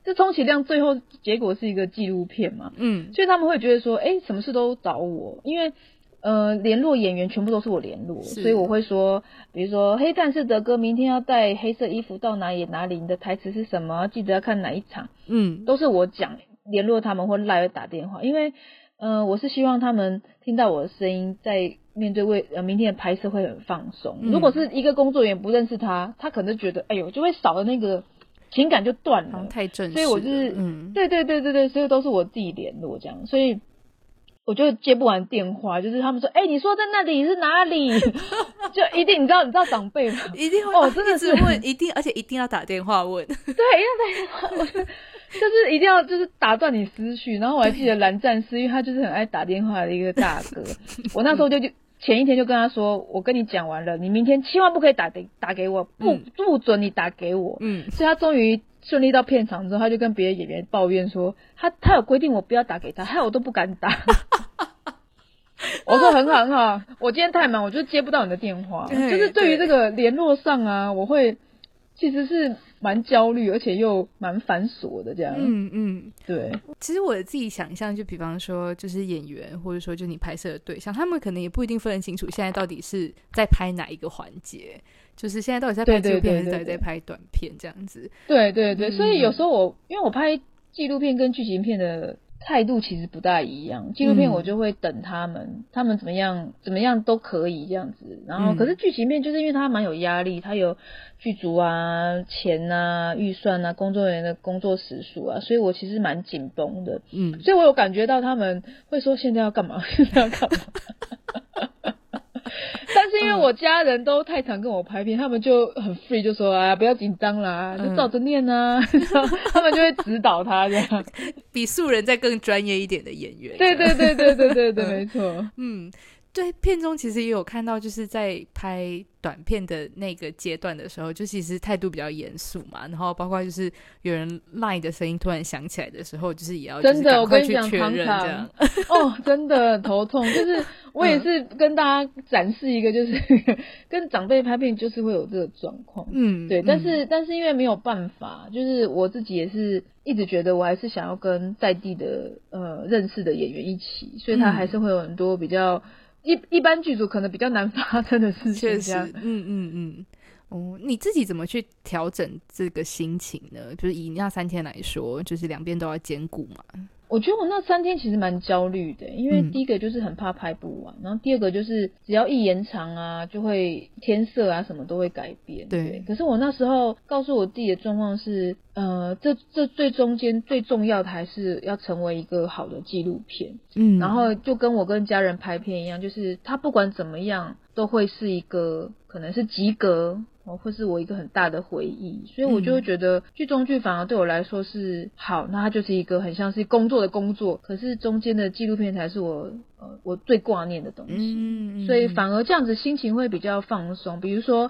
这充其量最后结果是一个纪录片嘛，嗯，所以他们会觉得说，哎、欸，什么事都找我，因为呃，联络演员全部都是我联络，所以我会说，比如说黑战士德哥明天要带黑色衣服到哪里哪里，你的台词是什么？记得要看哪一场，嗯，都是我讲，联络他们或赖打电话，因为呃，我是希望他们听到我的声音在。面对未呃明天的拍摄会很放松。如果是一个工作人员不认识他，他可能觉得哎呦就会少了那个情感就断了，太正式。所以我就是嗯，对对对对对，所以都是我自己联络这样，所以我就接不完电话，就是他们说哎、欸、你说在那里是哪里，就一定你知道你知道长辈吗？一定会哦真的是问，一定而且一定要打电话问，对，要打电话问。就是一定要就是打断你思绪，然后我还记得蓝战士，因为他就是很爱打电话的一个大哥，我那时候就就。前一天就跟他说，我跟你讲完了，你明天千万不可以打给打给我，不不准你打给我。嗯，所以他终于顺利到片场之后，他就跟别的演员抱怨说，他他有规定我不要打给他，害我都不敢打。我说很好很好，我今天太忙，我就接不到你的电话。就是对于这个联络上啊，我会其实是。蛮焦虑，而且又蛮繁琐的这样。嗯嗯，对。其实我自己想象，就比方说，就是演员，或者说就你拍摄的对象，他们可能也不一定分得清楚，现在到底是在拍哪一个环节，就是现在到底在拍纪录片，还是在在拍短片这样子。对对对，所以有时候我因为我拍纪录片跟剧情片的。态度其实不大一样，纪录片我就会等他们，嗯、他们怎么样怎么样都可以这样子。然后，可是剧情片就是因为它蛮有压力，它有剧组啊、钱啊、预算啊、工作人员的工作时数啊，所以我其实蛮紧绷的。嗯，所以我有感觉到他们会说现在要干嘛，现在要干嘛。但是因为我家人都太常跟我拍片，他们就很 free，就说啊，不要紧张啦，就照着念啊，嗯、他们就会指导他这样，比素人再更专业一点的演员。对对对对对对对，没错，嗯。对，片中其实也有看到，就是在拍短片的那个阶段的时候，就其实态度比较严肃嘛。然后包括就是有人 line 的声音突然响起来的时候，就是也要真的，我跟你讲，确认这样。哦，真的头痛。就是我也是跟大家展示一个，就是、嗯、跟长辈拍片就是会有这个状况。嗯，对。但是、嗯、但是因为没有办法，就是我自己也是一直觉得我还是想要跟在地的呃认识的演员一起，所以他还是会有很多比较。一一般剧组可能比较难发生的事情，确实，嗯嗯嗯，哦，你自己怎么去调整这个心情呢？就是以那三天来说，就是两边都要兼顾嘛。我觉得我那三天其实蛮焦虑的，因为第一个就是很怕拍不完，嗯、然后第二个就是只要一延长啊，就会天色啊什么都会改变。对，对，可是我那时候告诉我自己的状况是，呃，这这最中间最重要的还是要成为一个好的纪录片。嗯，然后就跟我跟家人拍片一样，就是他不管怎么样都会是一个可能是及格。哦，会是我一个很大的回忆，所以我就会觉得剧中剧反而对我来说是好，那它就是一个很像是工作的工作，可是中间的纪录片才是我呃我最挂念的东西，嗯，所以反而这样子心情会比较放松。比如说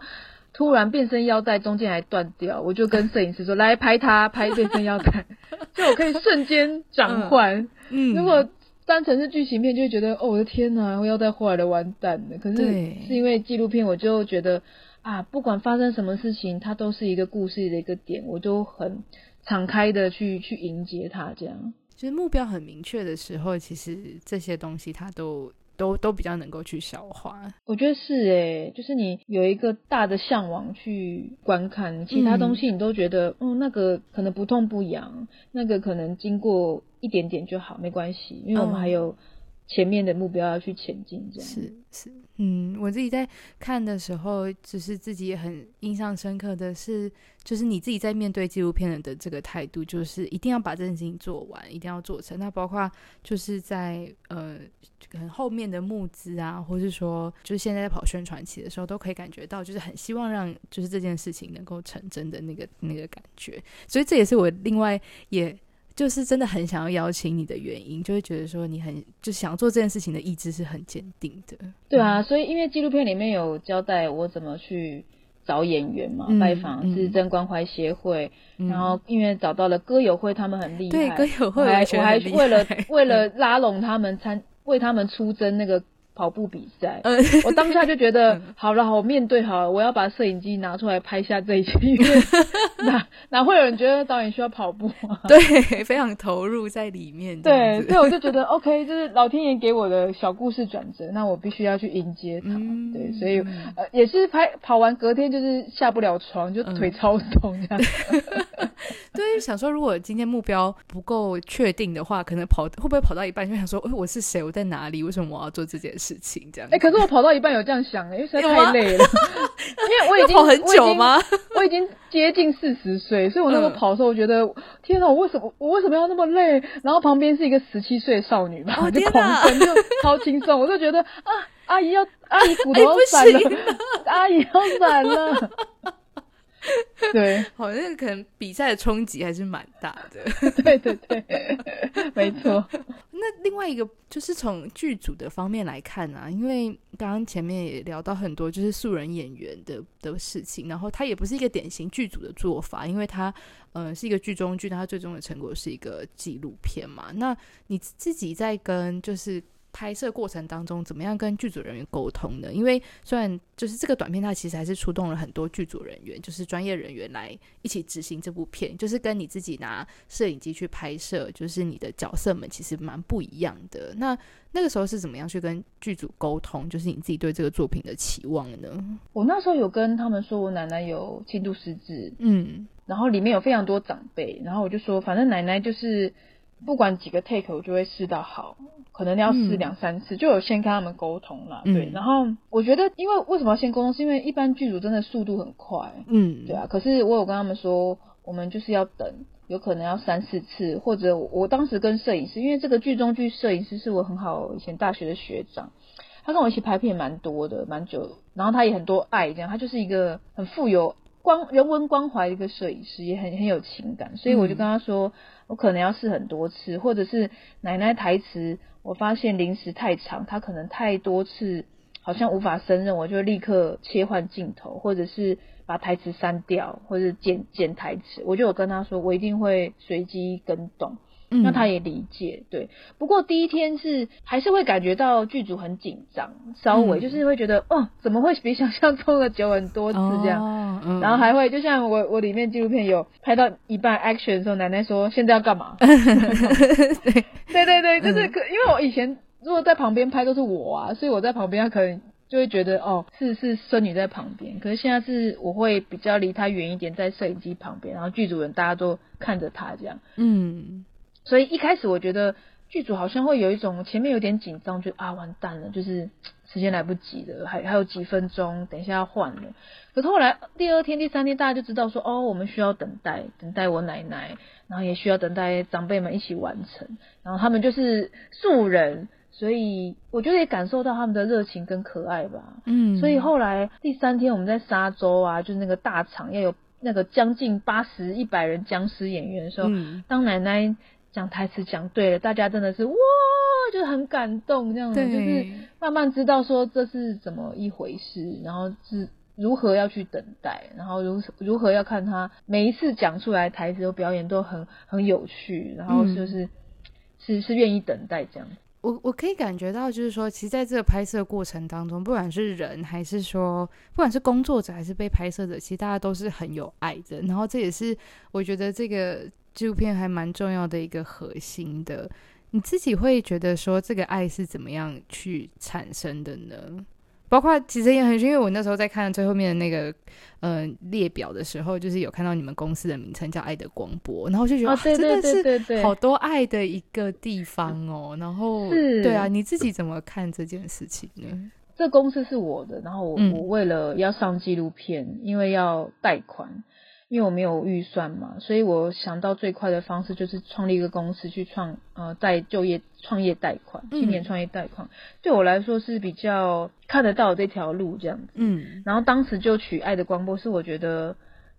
突然变身腰带中间还断掉，我就跟摄影师说 来拍它，拍变身腰带，就我可以瞬间转换。嗯，如果单纯是剧情片，就会觉得哦我的天哪，我腰带坏了，完蛋了。可是是因为纪录片，我就觉得。啊，不管发生什么事情，它都是一个故事的一个点，我都很敞开的去去迎接它，这样。就是目标很明确的时候，其实这些东西它都都都比较能够去消化。我觉得是诶，就是你有一个大的向往去观看，其他东西你都觉得，嗯，嗯，那个可能不痛不痒，那个可能经过一点点就好，没关系，因为我们还有。前面的目标要去前进，这样是是，嗯，我自己在看的时候，就是自己也很印象深刻的是，就是你自己在面对纪录片的这个态度，就是一定要把这件事情做完，一定要做成。那包括就是在呃，可能后面的募资啊，或是说，就是现在在跑宣传期的时候，都可以感觉到，就是很希望让就是这件事情能够成真的那个那个感觉。所以这也是我另外也。就是真的很想要邀请你的原因，就会觉得说你很就想做这件事情的意志是很坚定的。对啊，所以因为纪录片里面有交代我怎么去找演员嘛，嗯、拜访自珍关怀协会，嗯、然后因为找到了歌友会，他们很厉害，对歌友会我还我还为了为了拉拢他们参为他们出征那个跑步比赛。嗯、我当下就觉得，好了，好面对好了，我要把摄影机拿出来拍下这一切，因 为哪哪会有人觉得导演需要跑步啊？对，非常投入在里面。对，所以我就觉得 OK，就是老天爷给我的小故事转折，那我必须要去迎接它。嗯、对，所以呃，也是拍跑完隔天就是下不了床，就腿超痛这样。嗯、对，想说如果今天目标不够确定的话，可能跑会不会跑到一半就想说，哎，我是谁？我在哪里？为什么我要做这件事情？这样。哎，可是我跑到一半有这样想，因为实在太累了。因为我已经跑很久吗？我已经接近四十岁，所以我那时候跑的时候，我觉得、嗯、天哪，我为什么我为什么要那么累？然后旁边是一个十七岁的少女嘛，哦、就狂奔，就超轻松，我就觉得啊，阿姨要阿姨骨 头要散了，阿姨要散了。对，好像可能比赛的冲击还是蛮大的。对对对，没错。那另外一个就是从剧组的方面来看啊，因为刚刚前面也聊到很多就是素人演员的的事情，然后它也不是一个典型剧组的做法，因为它呃是一个剧中剧，它最终的成果是一个纪录片嘛。那你自己在跟就是。拍摄过程当中，怎么样跟剧组人员沟通呢？因为虽然就是这个短片，它其实还是出动了很多剧组人员，就是专业人员来一起执行这部片，就是跟你自己拿摄影机去拍摄，就是你的角色们其实蛮不一样的。那那个时候是怎么样去跟剧组沟通？就是你自己对这个作品的期望呢？我那时候有跟他们说，我奶奶有轻度失智，嗯，然后里面有非常多长辈，然后我就说，反正奶奶就是不管几个 take，我就会试到好。可能要试两三次，嗯、就有先跟他们沟通了，对。嗯、然后我觉得，因为为什么要先沟通？是因为一般剧组真的速度很快，嗯，对啊。可是我有跟他们说，我们就是要等，有可能要三四次，或者我，我当时跟摄影师，因为这个剧中剧摄影师是我很好以前大学的学长，他跟我一起拍片蛮多的，蛮久。然后他也很多爱，这样，他就是一个很富有光人文关怀的一个摄影师，也很很有情感。所以我就跟他说，嗯、我可能要试很多次，或者是奶奶台词。我发现临时太长，她可能太多次好像无法胜任，我就立刻切换镜头，或者是把台词删掉，或者剪剪台词。我就有跟他说，我一定会随机跟动。嗯，那他也理解。对，不过第一天是还是会感觉到剧组很紧张，稍微就是会觉得、嗯、哦，怎么会比想象中的久很多次这样。哦嗯、然后还会就像我我里面纪录片有拍到一半 action 的时候，奶奶说现在要干嘛？对。对对对，就是可，因为我以前如果在旁边拍都是我啊，所以我在旁边，他可能就会觉得哦，是是孙女在旁边。可是现在是我会比较离她远一点，在摄影机旁边，然后剧组人大家都看着她这样。嗯，所以一开始我觉得剧组好像会有一种前面有点紧张，就啊完蛋了，就是时间来不及了，还还有几分钟，等一下要换了。可是后来第二天、第三天，大家就知道说哦，我们需要等待，等待我奶奶。然后也需要等待长辈们一起完成，然后他们就是素人，所以我觉得也感受到他们的热情跟可爱吧。嗯，所以后来第三天我们在沙洲啊，就是那个大场要有那个将近八十一百人僵尸演员的时候，嗯、当奶奶讲台词讲对了，大家真的是哇，就很感动这样子，就是慢慢知道说这是怎么一回事，然后是。如何要去等待，然后如如何要看他每一次讲出来台词和表演都很很有趣，然后就是、嗯、是是愿意等待这样。我我可以感觉到，就是说，其实在这个拍摄过程当中，不管是人还是说，不管是工作者还是被拍摄者，其实大家都是很有爱的。然后这也是我觉得这个纪录片还蛮重要的一个核心的。你自己会觉得说，这个爱是怎么样去产生的呢？包括其实也很，因为我那时候在看最后面的那个呃列表的时候，就是有看到你们公司的名称叫“爱的光波”，然后就觉得、哦、真的是好多爱的一个地方哦。然后是对啊，你自己怎么看这件事情呢？这公司是我的，然后我、嗯、我为了要上纪录片，因为要贷款。因为我没有预算嘛，所以我想到最快的方式就是创立一个公司去创呃贷就业创业贷款，青年创业贷款，嗯、对我来说是比较看得到这条路这样子。嗯，然后当时就取《爱的光波》，是我觉得，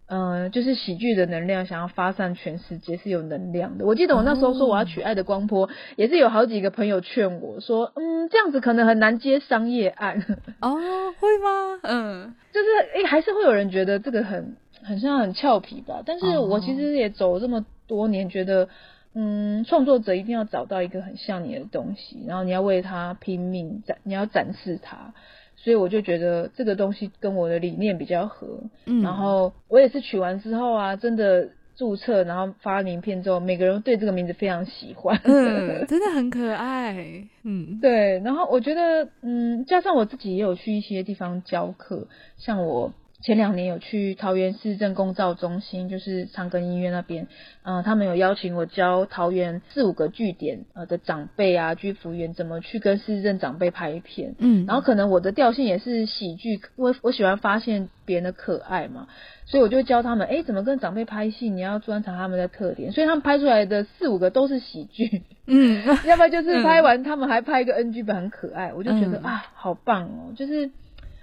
嗯，就是喜剧的能量想要发散全世界是有能量的。我记得我那时候说我要取《爱的光波》，也是有好几个朋友劝我说，嗯，这样子可能很难接商业案。哦，会吗？嗯，就是诶、欸，还是会有人觉得这个很。很像很俏皮吧，但是我其实也走了这么多年，觉得嗯，创作者一定要找到一个很像你的东西，然后你要为他拼命展，你要展示它。所以我就觉得这个东西跟我的理念比较合。嗯，然后我也是取完之后啊，真的注册，然后发名片之后，每个人对这个名字非常喜欢。嗯，真的很可爱。嗯，对。然后我觉得，嗯，加上我自己也有去一些地方教课，像我。前两年有去桃园市政公照中心，就是长庚医院那边，嗯、呃，他们有邀请我教桃园四五个据点呃的长辈啊居服员怎么去跟市政长辈拍片，嗯，然后可能我的调性也是喜剧，我我喜欢发现别人的可爱嘛，所以我就教他们，哎，怎么跟长辈拍戏，你要观察他们的特点，所以他们拍出来的四五个都是喜剧，嗯，要不然就是拍完他们还拍一个 NG 版很可爱，我就觉得、嗯、啊，好棒哦，就是。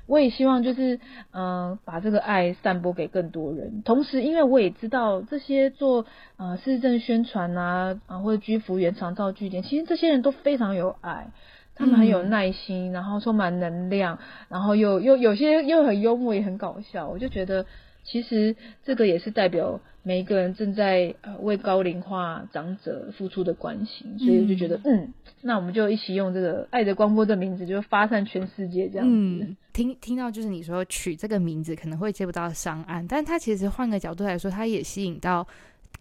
我也希望就是，嗯、把这个爱散播给更多人。同时，因为我也知道这些做呃市政宣传啊，啊或者居服员长照据点，其实这些人都非常有爱，他们很有耐心，然后充满能量，然后又又有些又很幽默，也很搞笑。我就觉得。其实这个也是代表每一个人正在呃为高龄化长者付出的关心，所以我就觉得嗯，嗯，那我们就一起用这个“爱的光波”的名字，就发散全世界这样子。嗯，听听到就是你说取这个名字可能会接不到商案，但它其实换个角度来说，它也吸引到。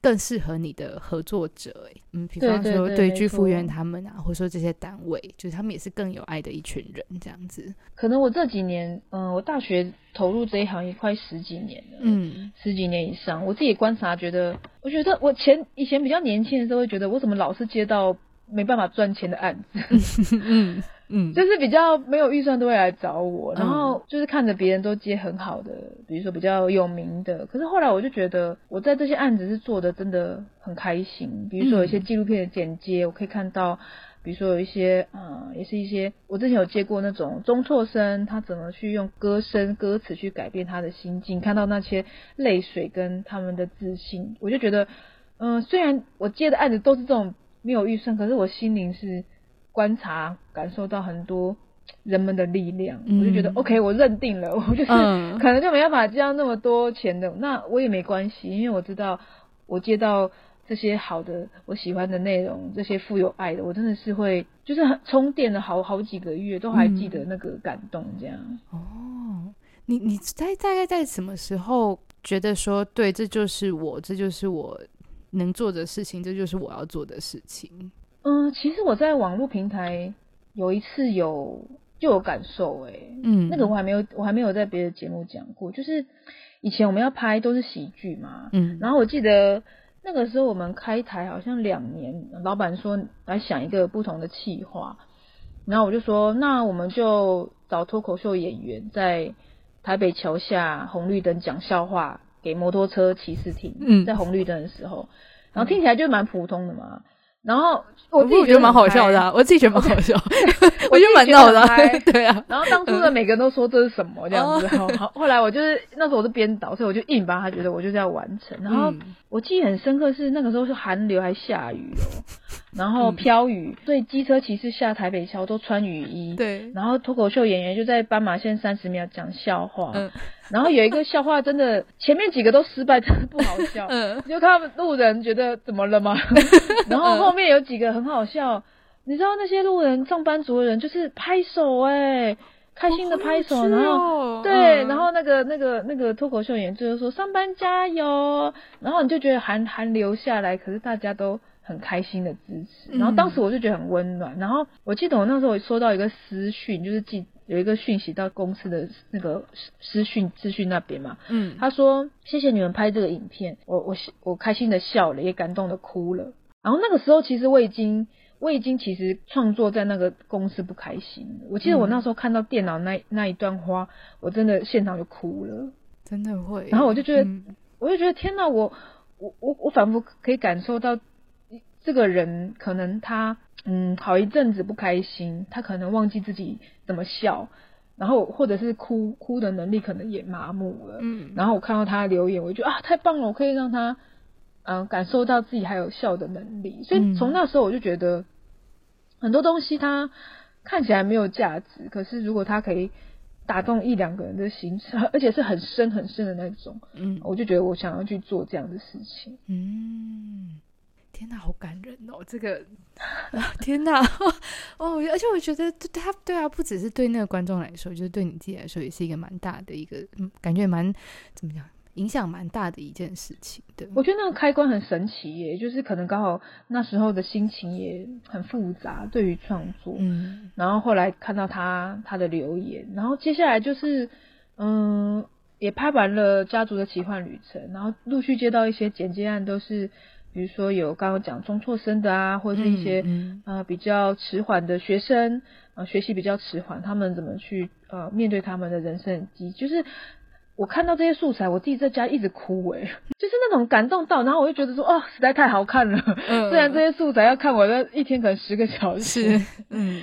更适合你的合作者，嗯，比方说对居服员他们啊，或者说这些单位，就是他们也是更有爱的一群人，这样子。可能我这几年，嗯、呃，我大学投入这一行也快十几年了，嗯，十几年以上，我自己观察，觉得，我觉得我前以前比较年轻的时候，会觉得我怎么老是接到没办法赚钱的案子 嗯。嗯，就是比较没有预算都会来找我，然后就是看着别人都接很好的，比如说比较有名的。可是后来我就觉得我在这些案子是做的真的很开心。比如说有一些纪录片的剪接，我可以看到，比如说有一些嗯，也是一些我之前有接过那种中辍生，他怎么去用歌声歌词去改变他的心境，看到那些泪水跟他们的自信，我就觉得嗯，虽然我接的案子都是这种没有预算，可是我心灵是。观察，感受到很多人们的力量，嗯、我就觉得 OK，我认定了，我就是、嗯、可能就没办法接那么多钱的，那我也没关系，因为我知道我接到这些好的、我喜欢的内容，这些富有爱的，我真的是会就是很充电了好好几个月，都还记得那个感动这样。嗯、哦，你你在大概在什么时候觉得说，对，这就是我，这就是我能做的事情，这就是我要做的事情？嗯，其实我在网络平台有一次有就有感受哎，嗯，那个我还没有我还没有在别的节目讲过，就是以前我们要拍都是喜剧嘛，嗯，然后我记得那个时候我们开台好像两年，老板说来想一个不同的企划，然后我就说那我们就找脱口秀演员在台北桥下红绿灯讲笑话给摩托车骑士听，嗯，在红绿灯的时候，然后听起来就蛮普通的嘛。然后我自己觉得蛮好笑的，啊，我自己觉得蛮好笑，我觉得蛮闹的，对啊。然后当初的每个人都说这是什么这样子，后来我就是那时候我是编导，所以我就硬把他觉得我就是要完成。然后我记忆很深刻是那个时候是寒流还下雨哦，然后飘雨，所以机车骑士下台北桥都穿雨衣，对。然后脱口秀演员就在斑马线三十秒讲笑话。然后有一个笑话，真的前面几个都失败，真的不好笑。嗯，就看路人觉得怎么了吗？然后后面有几个很好笑，你知道那些路人上班族的人就是拍手哎，开心的拍手，然后对，然后那个那个那个脱口秀演员就是说上班加油，然后你就觉得寒寒流下来，可是大家都很开心的支持，然后当时我就觉得很温暖。然后我记得我那时候收到一个私讯，就是记。有一个讯息到公司的那个私讯资讯那边嘛，嗯，他说谢谢你们拍这个影片，我我我开心的笑了，也感动的哭了。然后那个时候其实我已经我已经其实创作在那个公司不开心了。我记得我那时候看到电脑那那一段话，我真的现场就哭了，真的会。然后我就觉得，嗯、我就觉得天哪，我我我我仿佛可以感受到这个人可能他。嗯，好一阵子不开心，他可能忘记自己怎么笑，然后或者是哭哭的能力可能也麻木了。嗯，然后我看到他的留言，我就觉得啊，太棒了，我可以让他嗯、呃、感受到自己还有笑的能力。所以从那时候我就觉得很多东西它看起来没有价值，可是如果它可以打动一两个人的心，而且是很深很深的那种，嗯，我就觉得我想要去做这样的事情。嗯。天哪，好感人哦！这个，天哪，哦，而且我觉得对他，对啊，不只是对那个观众来说，就是对你自己来说，也是一个蛮大的一个，感觉蛮怎么讲，影响蛮大的一件事情。对，我觉得那个开关很神奇耶，就是可能刚好那时候的心情也很复杂，对于创作，嗯，然后后来看到他他的留言，然后接下来就是，嗯，也拍完了《家族的奇幻旅程》，然后陆续接到一些剪接案，都是。比如说有刚刚讲中辍生的啊，或者是一些、嗯嗯、呃比较迟缓的学生，呃学习比较迟缓，他们怎么去呃面对他们的人生机？就是我看到这些素材，我自己在家一直哭诶、欸，就是那种感动到，然后我就觉得说，哦，实在太好看了。嗯、虽然这些素材要看我的一天可能十个小时，嗯。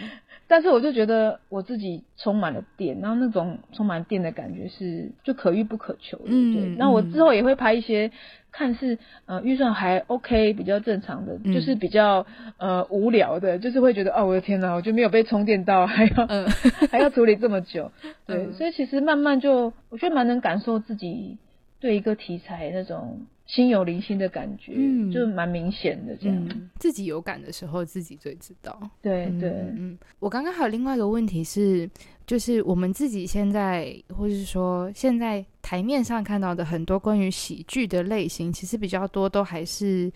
但是我就觉得我自己充满了电，然后那种充满电的感觉是就可遇不可求的。嗯，对。那我之后也会拍一些看似呃预算还 OK 比较正常的，嗯、就是比较呃无聊的，就是会觉得哦我的天哪，我就没有被充电到，还要、嗯、还要处理这么久。对，嗯、所以其实慢慢就我觉得蛮能感受自己对一个题材那种。心有灵犀的感觉，嗯，就蛮明显的这样、嗯。自己有感的时候，自己最知道。对对，嗯。我刚刚还有另外一个问题是，就是我们自己现在，或是说现在台面上看到的很多关于喜剧的类型，其实比较多都还是。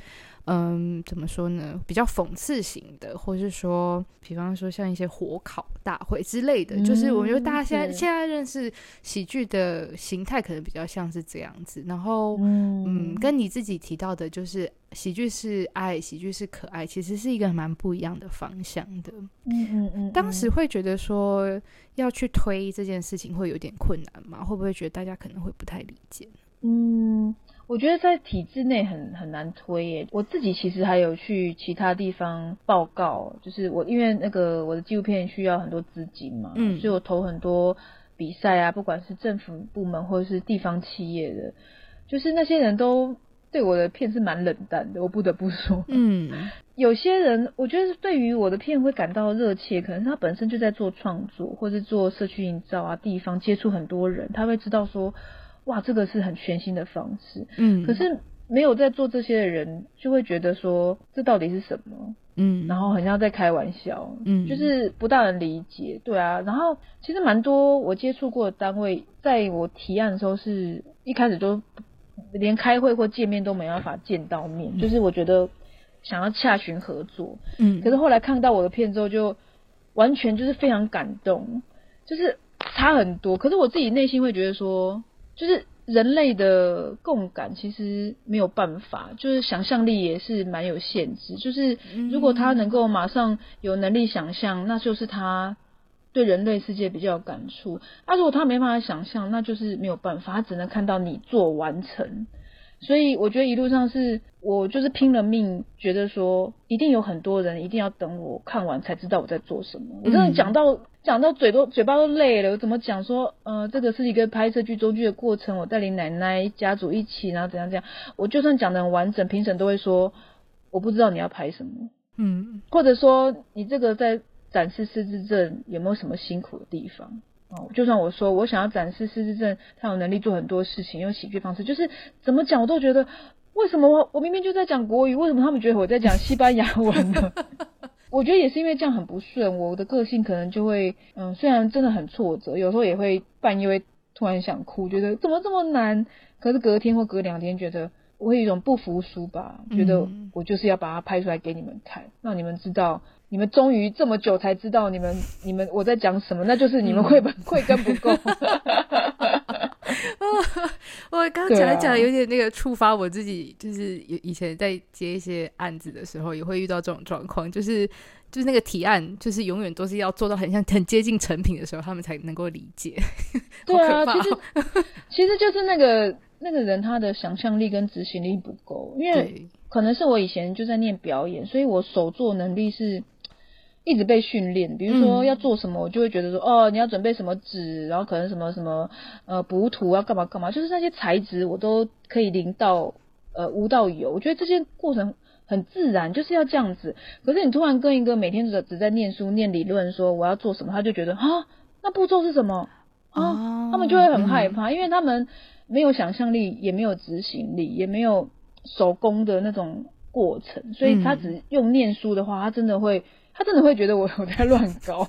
嗯，怎么说呢？比较讽刺型的，或是说，比方说像一些火烤大会之类的，嗯、就是我觉得大家现在现在认识喜剧的形态，可能比较像是这样子。然后，嗯，嗯，跟你自己提到的，就是喜剧是爱，喜剧是可爱，其实是一个蛮不一样的方向的。嗯嗯嗯。嗯，当时会觉得说要去推这件事情会有点困难吗？会不会觉得大家可能会不太理解？嗯。我觉得在体制内很很难推耶。我自己其实还有去其他地方报告，就是我因为那个我的纪录片需要很多资金嘛，嗯，所以我投很多比赛啊，不管是政府部门或者是地方企业的，就是那些人都对我的片是蛮冷淡的，我不得不说，嗯，有些人我觉得对于我的片会感到热切，可能他本身就在做创作，或是做社区营造啊，地方接触很多人，他会知道说。哇，这个是很全新的方式，嗯，可是没有在做这些的人就会觉得说，这到底是什么？嗯，然后很像在开玩笑，嗯，就是不大能理解，对啊。然后其实蛮多我接触过的单位，在我提案的时候是一开始都连开会或见面都没办法见到面，嗯，就是我觉得想要洽询合作，嗯，可是后来看到我的片之后，就完全就是非常感动，就是差很多。可是我自己内心会觉得说。就是人类的共感其实没有办法，就是想象力也是蛮有限制。就是如果他能够马上有能力想象，那就是他对人类世界比较有感触。那如果他没办法想象，那就是没有办法，他只能看到你做完成。所以我觉得一路上是我就是拼了命，觉得说一定有很多人一定要等我看完才知道我在做什么。我真的讲到讲到嘴都嘴巴都累了，我怎么讲说呃这个是一个拍摄剧中剧的过程，我带领奶奶家族一起，然后怎样怎样，我就算讲的很完整，评审都会说我不知道你要拍什么，嗯，或者说你这个在展示失智症有没有什么辛苦的地方？就算我说我想要展示失智症，他有能力做很多事情，用喜剧方式，就是怎么讲我都觉得，为什么我我明明就在讲国语，为什么他们觉得我在讲西班牙文呢？我觉得也是因为这样很不顺，我的个性可能就会，嗯，虽然真的很挫折，有时候也会半夜会突然想哭，觉得怎么这么难，可是隔天或隔两天觉得。我会有一种不服输吧，觉得我就是要把它拍出来给你们看，让你们知道，你们终于这么久才知道你们你们我在讲什么，那就是你们绘本会跟不够。我刚刚讲来讲有点那个触发我自己，就是以前在接一些案子的时候，也会遇到这种状况，就是就是那个提案，就是永远都是要做到很像很接近成品的时候，他们才能够理解。对啊，其实其实就是那个。那个人他的想象力跟执行力不够，因为可能是我以前就在念表演，所以我手作能力是一直被训练。比如说要做什么，我就会觉得说，哦，你要准备什么纸，然后可能什么什么呃补土啊，干嘛干嘛，就是那些材质我都可以零到呃无到有。我觉得这些过程很自然，就是要这样子。可是你突然跟一个每天只只在念书念理论说我要做什么，他就觉得啊，那步骤是什么啊？他们就会很害怕，因为他们。没有想象力，也没有执行力，也没有手工的那种过程，所以他只用念书的话，他真的会，他真的会觉得我 我在乱搞。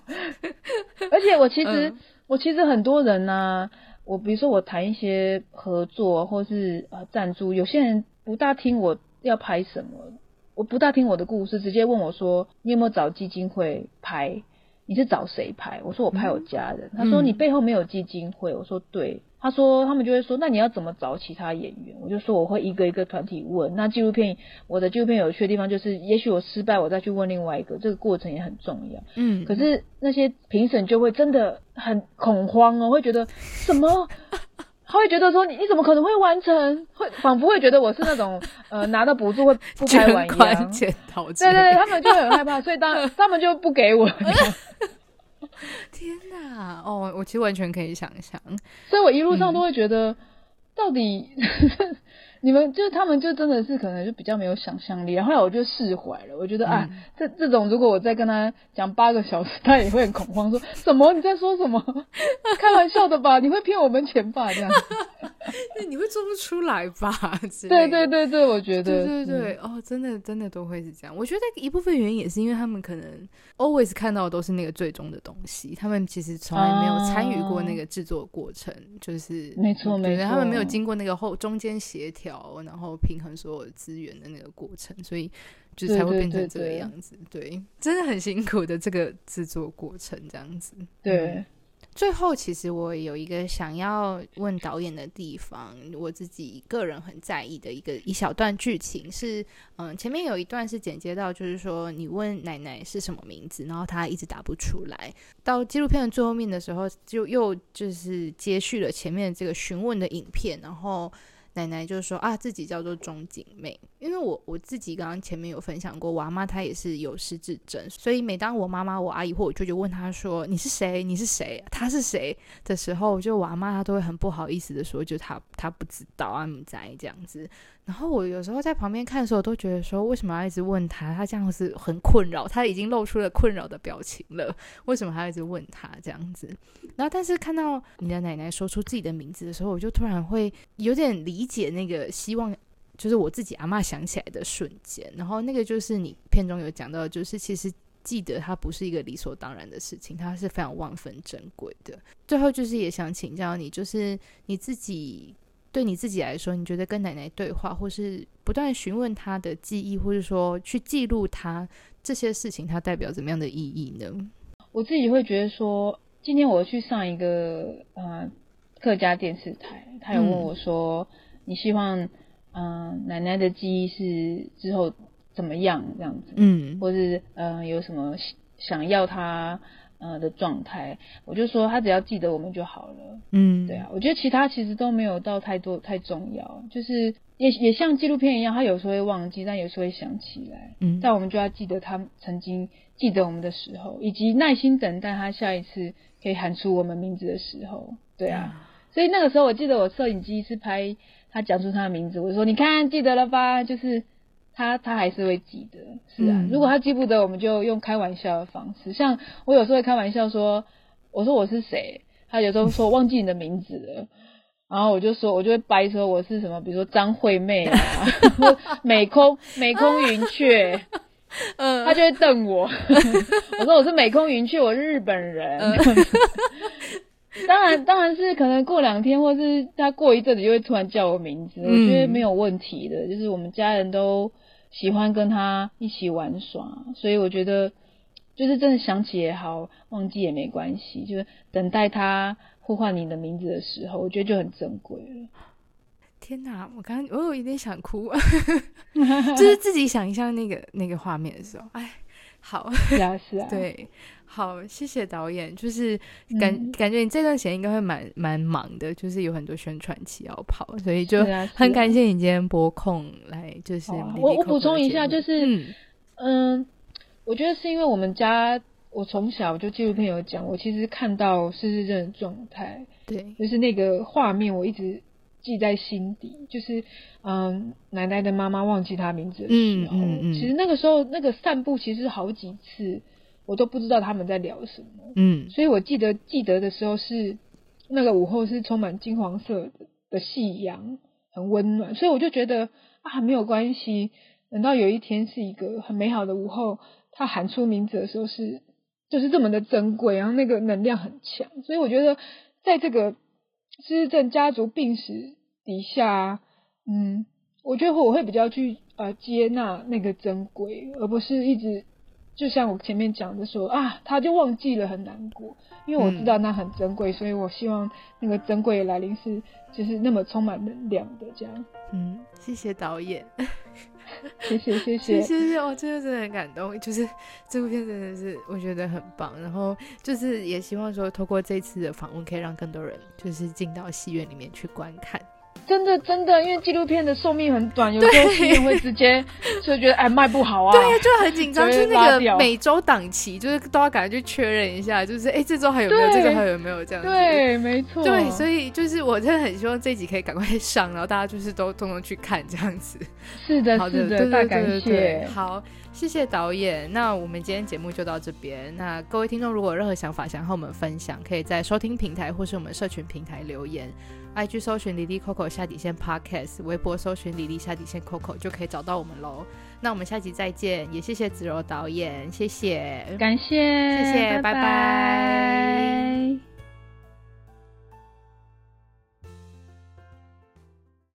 而且我其实，嗯、我其实很多人呢、啊，我比如说我谈一些合作或是呃赞助，有些人不大听我要拍什么，我不大听我的故事，直接问我说，你有没有找基金会拍？你是找谁拍？我说我拍我家人。嗯、他说你背后没有基金会。我说对。他说他们就会说，那你要怎么找其他演员？我就说我会一个一个团体问。那纪录片，我的纪录片有趣的地方就是，也许我失败，我再去问另外一个，这个过程也很重要。嗯。可是那些评审就会真的很恐慌哦，会觉得什么？他会觉得说你你怎么可能会完成？会仿佛会觉得我是那种 呃拿到补助会不开玩一样。对对对，他们就很害怕，所以当 他们就不给我。天哪！哦，我其实完全可以想象，所以我一路上都会觉得，到底、嗯、你们就是他们就真的是可能就比较没有想象力，然后来我就释怀了。我觉得、嗯、啊，这这种如果我再跟他讲八个小时，他也会很恐慌，说什么你在说什么？开玩笑的吧？你会骗我们钱吧？这样子，那你会做不出来吧？对对对对，我觉得对对对、嗯、哦，真的真的都会是这样。我觉得一部分原因也是因为他们可能 always 看到的都是那个最终的东西，他们其实从来没有参与过那个制作过程，啊、就是没错没错，他们没有经过那个后中间协调，然后平衡所有资源的那个过程，所以就才会变成这个样子。对，对，对，对，对，真的很辛苦的这个制作过程，这样子。对。嗯最后，其实我有一个想要问导演的地方，我自己个人很在意的一个一小段剧情是，嗯，前面有一段是剪接到，就是说你问奶奶是什么名字，然后她一直答不出来，到纪录片的最后面的时候，就又就是接续了前面这个询问的影片，然后。奶奶就说啊，自己叫做钟景妹，因为我我自己刚刚前面有分享过，我阿妈她也是有失智症，所以每当我妈妈、我阿姨或我舅舅问她说你是谁，你是谁，她是谁的时候，就我阿妈她都会很不好意思的说，就她她不知道啊，不在这样子。然后我有时候在旁边看的时候，都觉得说，为什么要一直问他？他这样子很困扰，他已经露出了困扰的表情了，为什么还要一直问他这样子？然后，但是看到你的奶奶说出自己的名字的时候，我就突然会有点理解那个希望，就是我自己阿嬷想起来的瞬间。然后那个就是你片中有讲到，就是其实记得它不是一个理所当然的事情，它是非常万分珍贵的。最后就是也想请教你，就是你自己。对你自己来说，你觉得跟奶奶对话，或是不断询问她的记忆，或是说去记录她这些事情，它代表怎么样的意义呢？我自己会觉得说，今天我去上一个呃客家电视台，他有问我说，嗯、你希望嗯、呃、奶奶的记忆是之后怎么样这样子，嗯，或是嗯、呃、有什么想要他。呃的状态，我就说他只要记得我们就好了。嗯，对啊，我觉得其他其实都没有到太多太重要，就是也也像纪录片一样，他有时候会忘记，但有时候会想起来。嗯，但我们就要记得他曾经记得我们的时候，以及耐心等待他下一次可以喊出我们名字的时候。对啊，所以那个时候我记得我摄影机是拍他讲出他的名字，我说你看记得了吧？就是。他他还是会记得，是啊。嗯、如果他记不得，我们就用开玩笑的方式。像我有时候会开玩笑说：“我说我是谁？”他有时候说忘记你的名字了，然后我就说，我就会掰说我是什么，比如说张惠妹啊，美空美空云雀，嗯，他就会瞪我。我说我是美空云雀，我是日本人。当然，当然是可能过两天，或是他过一阵子就会突然叫我名字，我觉得没有问题的。就是我们家人都。喜欢跟他一起玩耍，所以我觉得就是真的想起也好，忘记也没关系。就是等待他呼唤你的名字的时候，我觉得就很珍贵了。天哪，我刚刚我有一点想哭，就是自己想象那个那个画面的时候，哎，好，是啊，是啊，对。好，谢谢导演。就是感、嗯、感觉你这段时间应该会蛮蛮忙的，就是有很多宣传期要跑，所以就很感谢你今天拨空来。就是我我补充一下，就是嗯，嗯，我觉得是因为我们家，我从小就纪录片有讲，我其实看到失智症的状态，对，就是那个画面我一直记在心底，就是嗯，奶奶的妈妈忘记她名字的时候，嗯嗯。嗯、其实那个时候那个散步其实好几次。我都不知道他们在聊什么，嗯，所以我记得记得的时候是那个午后是充满金黄色的夕阳，很温暖，所以我就觉得啊没有关系，等到有一天是一个很美好的午后，他喊出名字的时候是就是这么的珍贵，然后那个能量很强，所以我觉得在这个失智症家族病史底下，嗯，我觉得我会比较去呃接纳那个珍贵，而不是一直。就像我前面讲的说啊，他就忘记了很难过，因为我知道那很珍贵，嗯、所以我希望那个珍贵的来临是就是那么充满能量的这样。嗯，谢谢导演，谢 谢谢谢。谢谢，我真的真的很感动，就是这部片真的是我觉得很棒，然后就是也希望说透过这次的访问，可以让更多人就是进到戏院里面去观看。真的真的，因为纪录片的寿命很短，有时候会直接就觉得哎卖不好啊，对，就很紧张，就是那个每周档期就是都要赶快去确认一下，就是哎、欸、这周还有没有，这周还有没有这样子，对，没错，对，所以就是我真的很希望这一集可以赶快上，然后大家就是都通通去看这样子。是的，好的，是的，对对对对对，大感谢。好，谢谢导演。那我们今天节目就到这边。那各位听众如果有任何想法想和我们分享，可以在收听平台或是我们社群平台留言。IG 搜寻李丽 Coco 下底线 Podcast，微博搜寻李丽下底线 Coco 就可以找到我们喽。那我们下集再见，也谢谢子柔导演，谢谢，感谢，谢谢，拜拜。拜拜。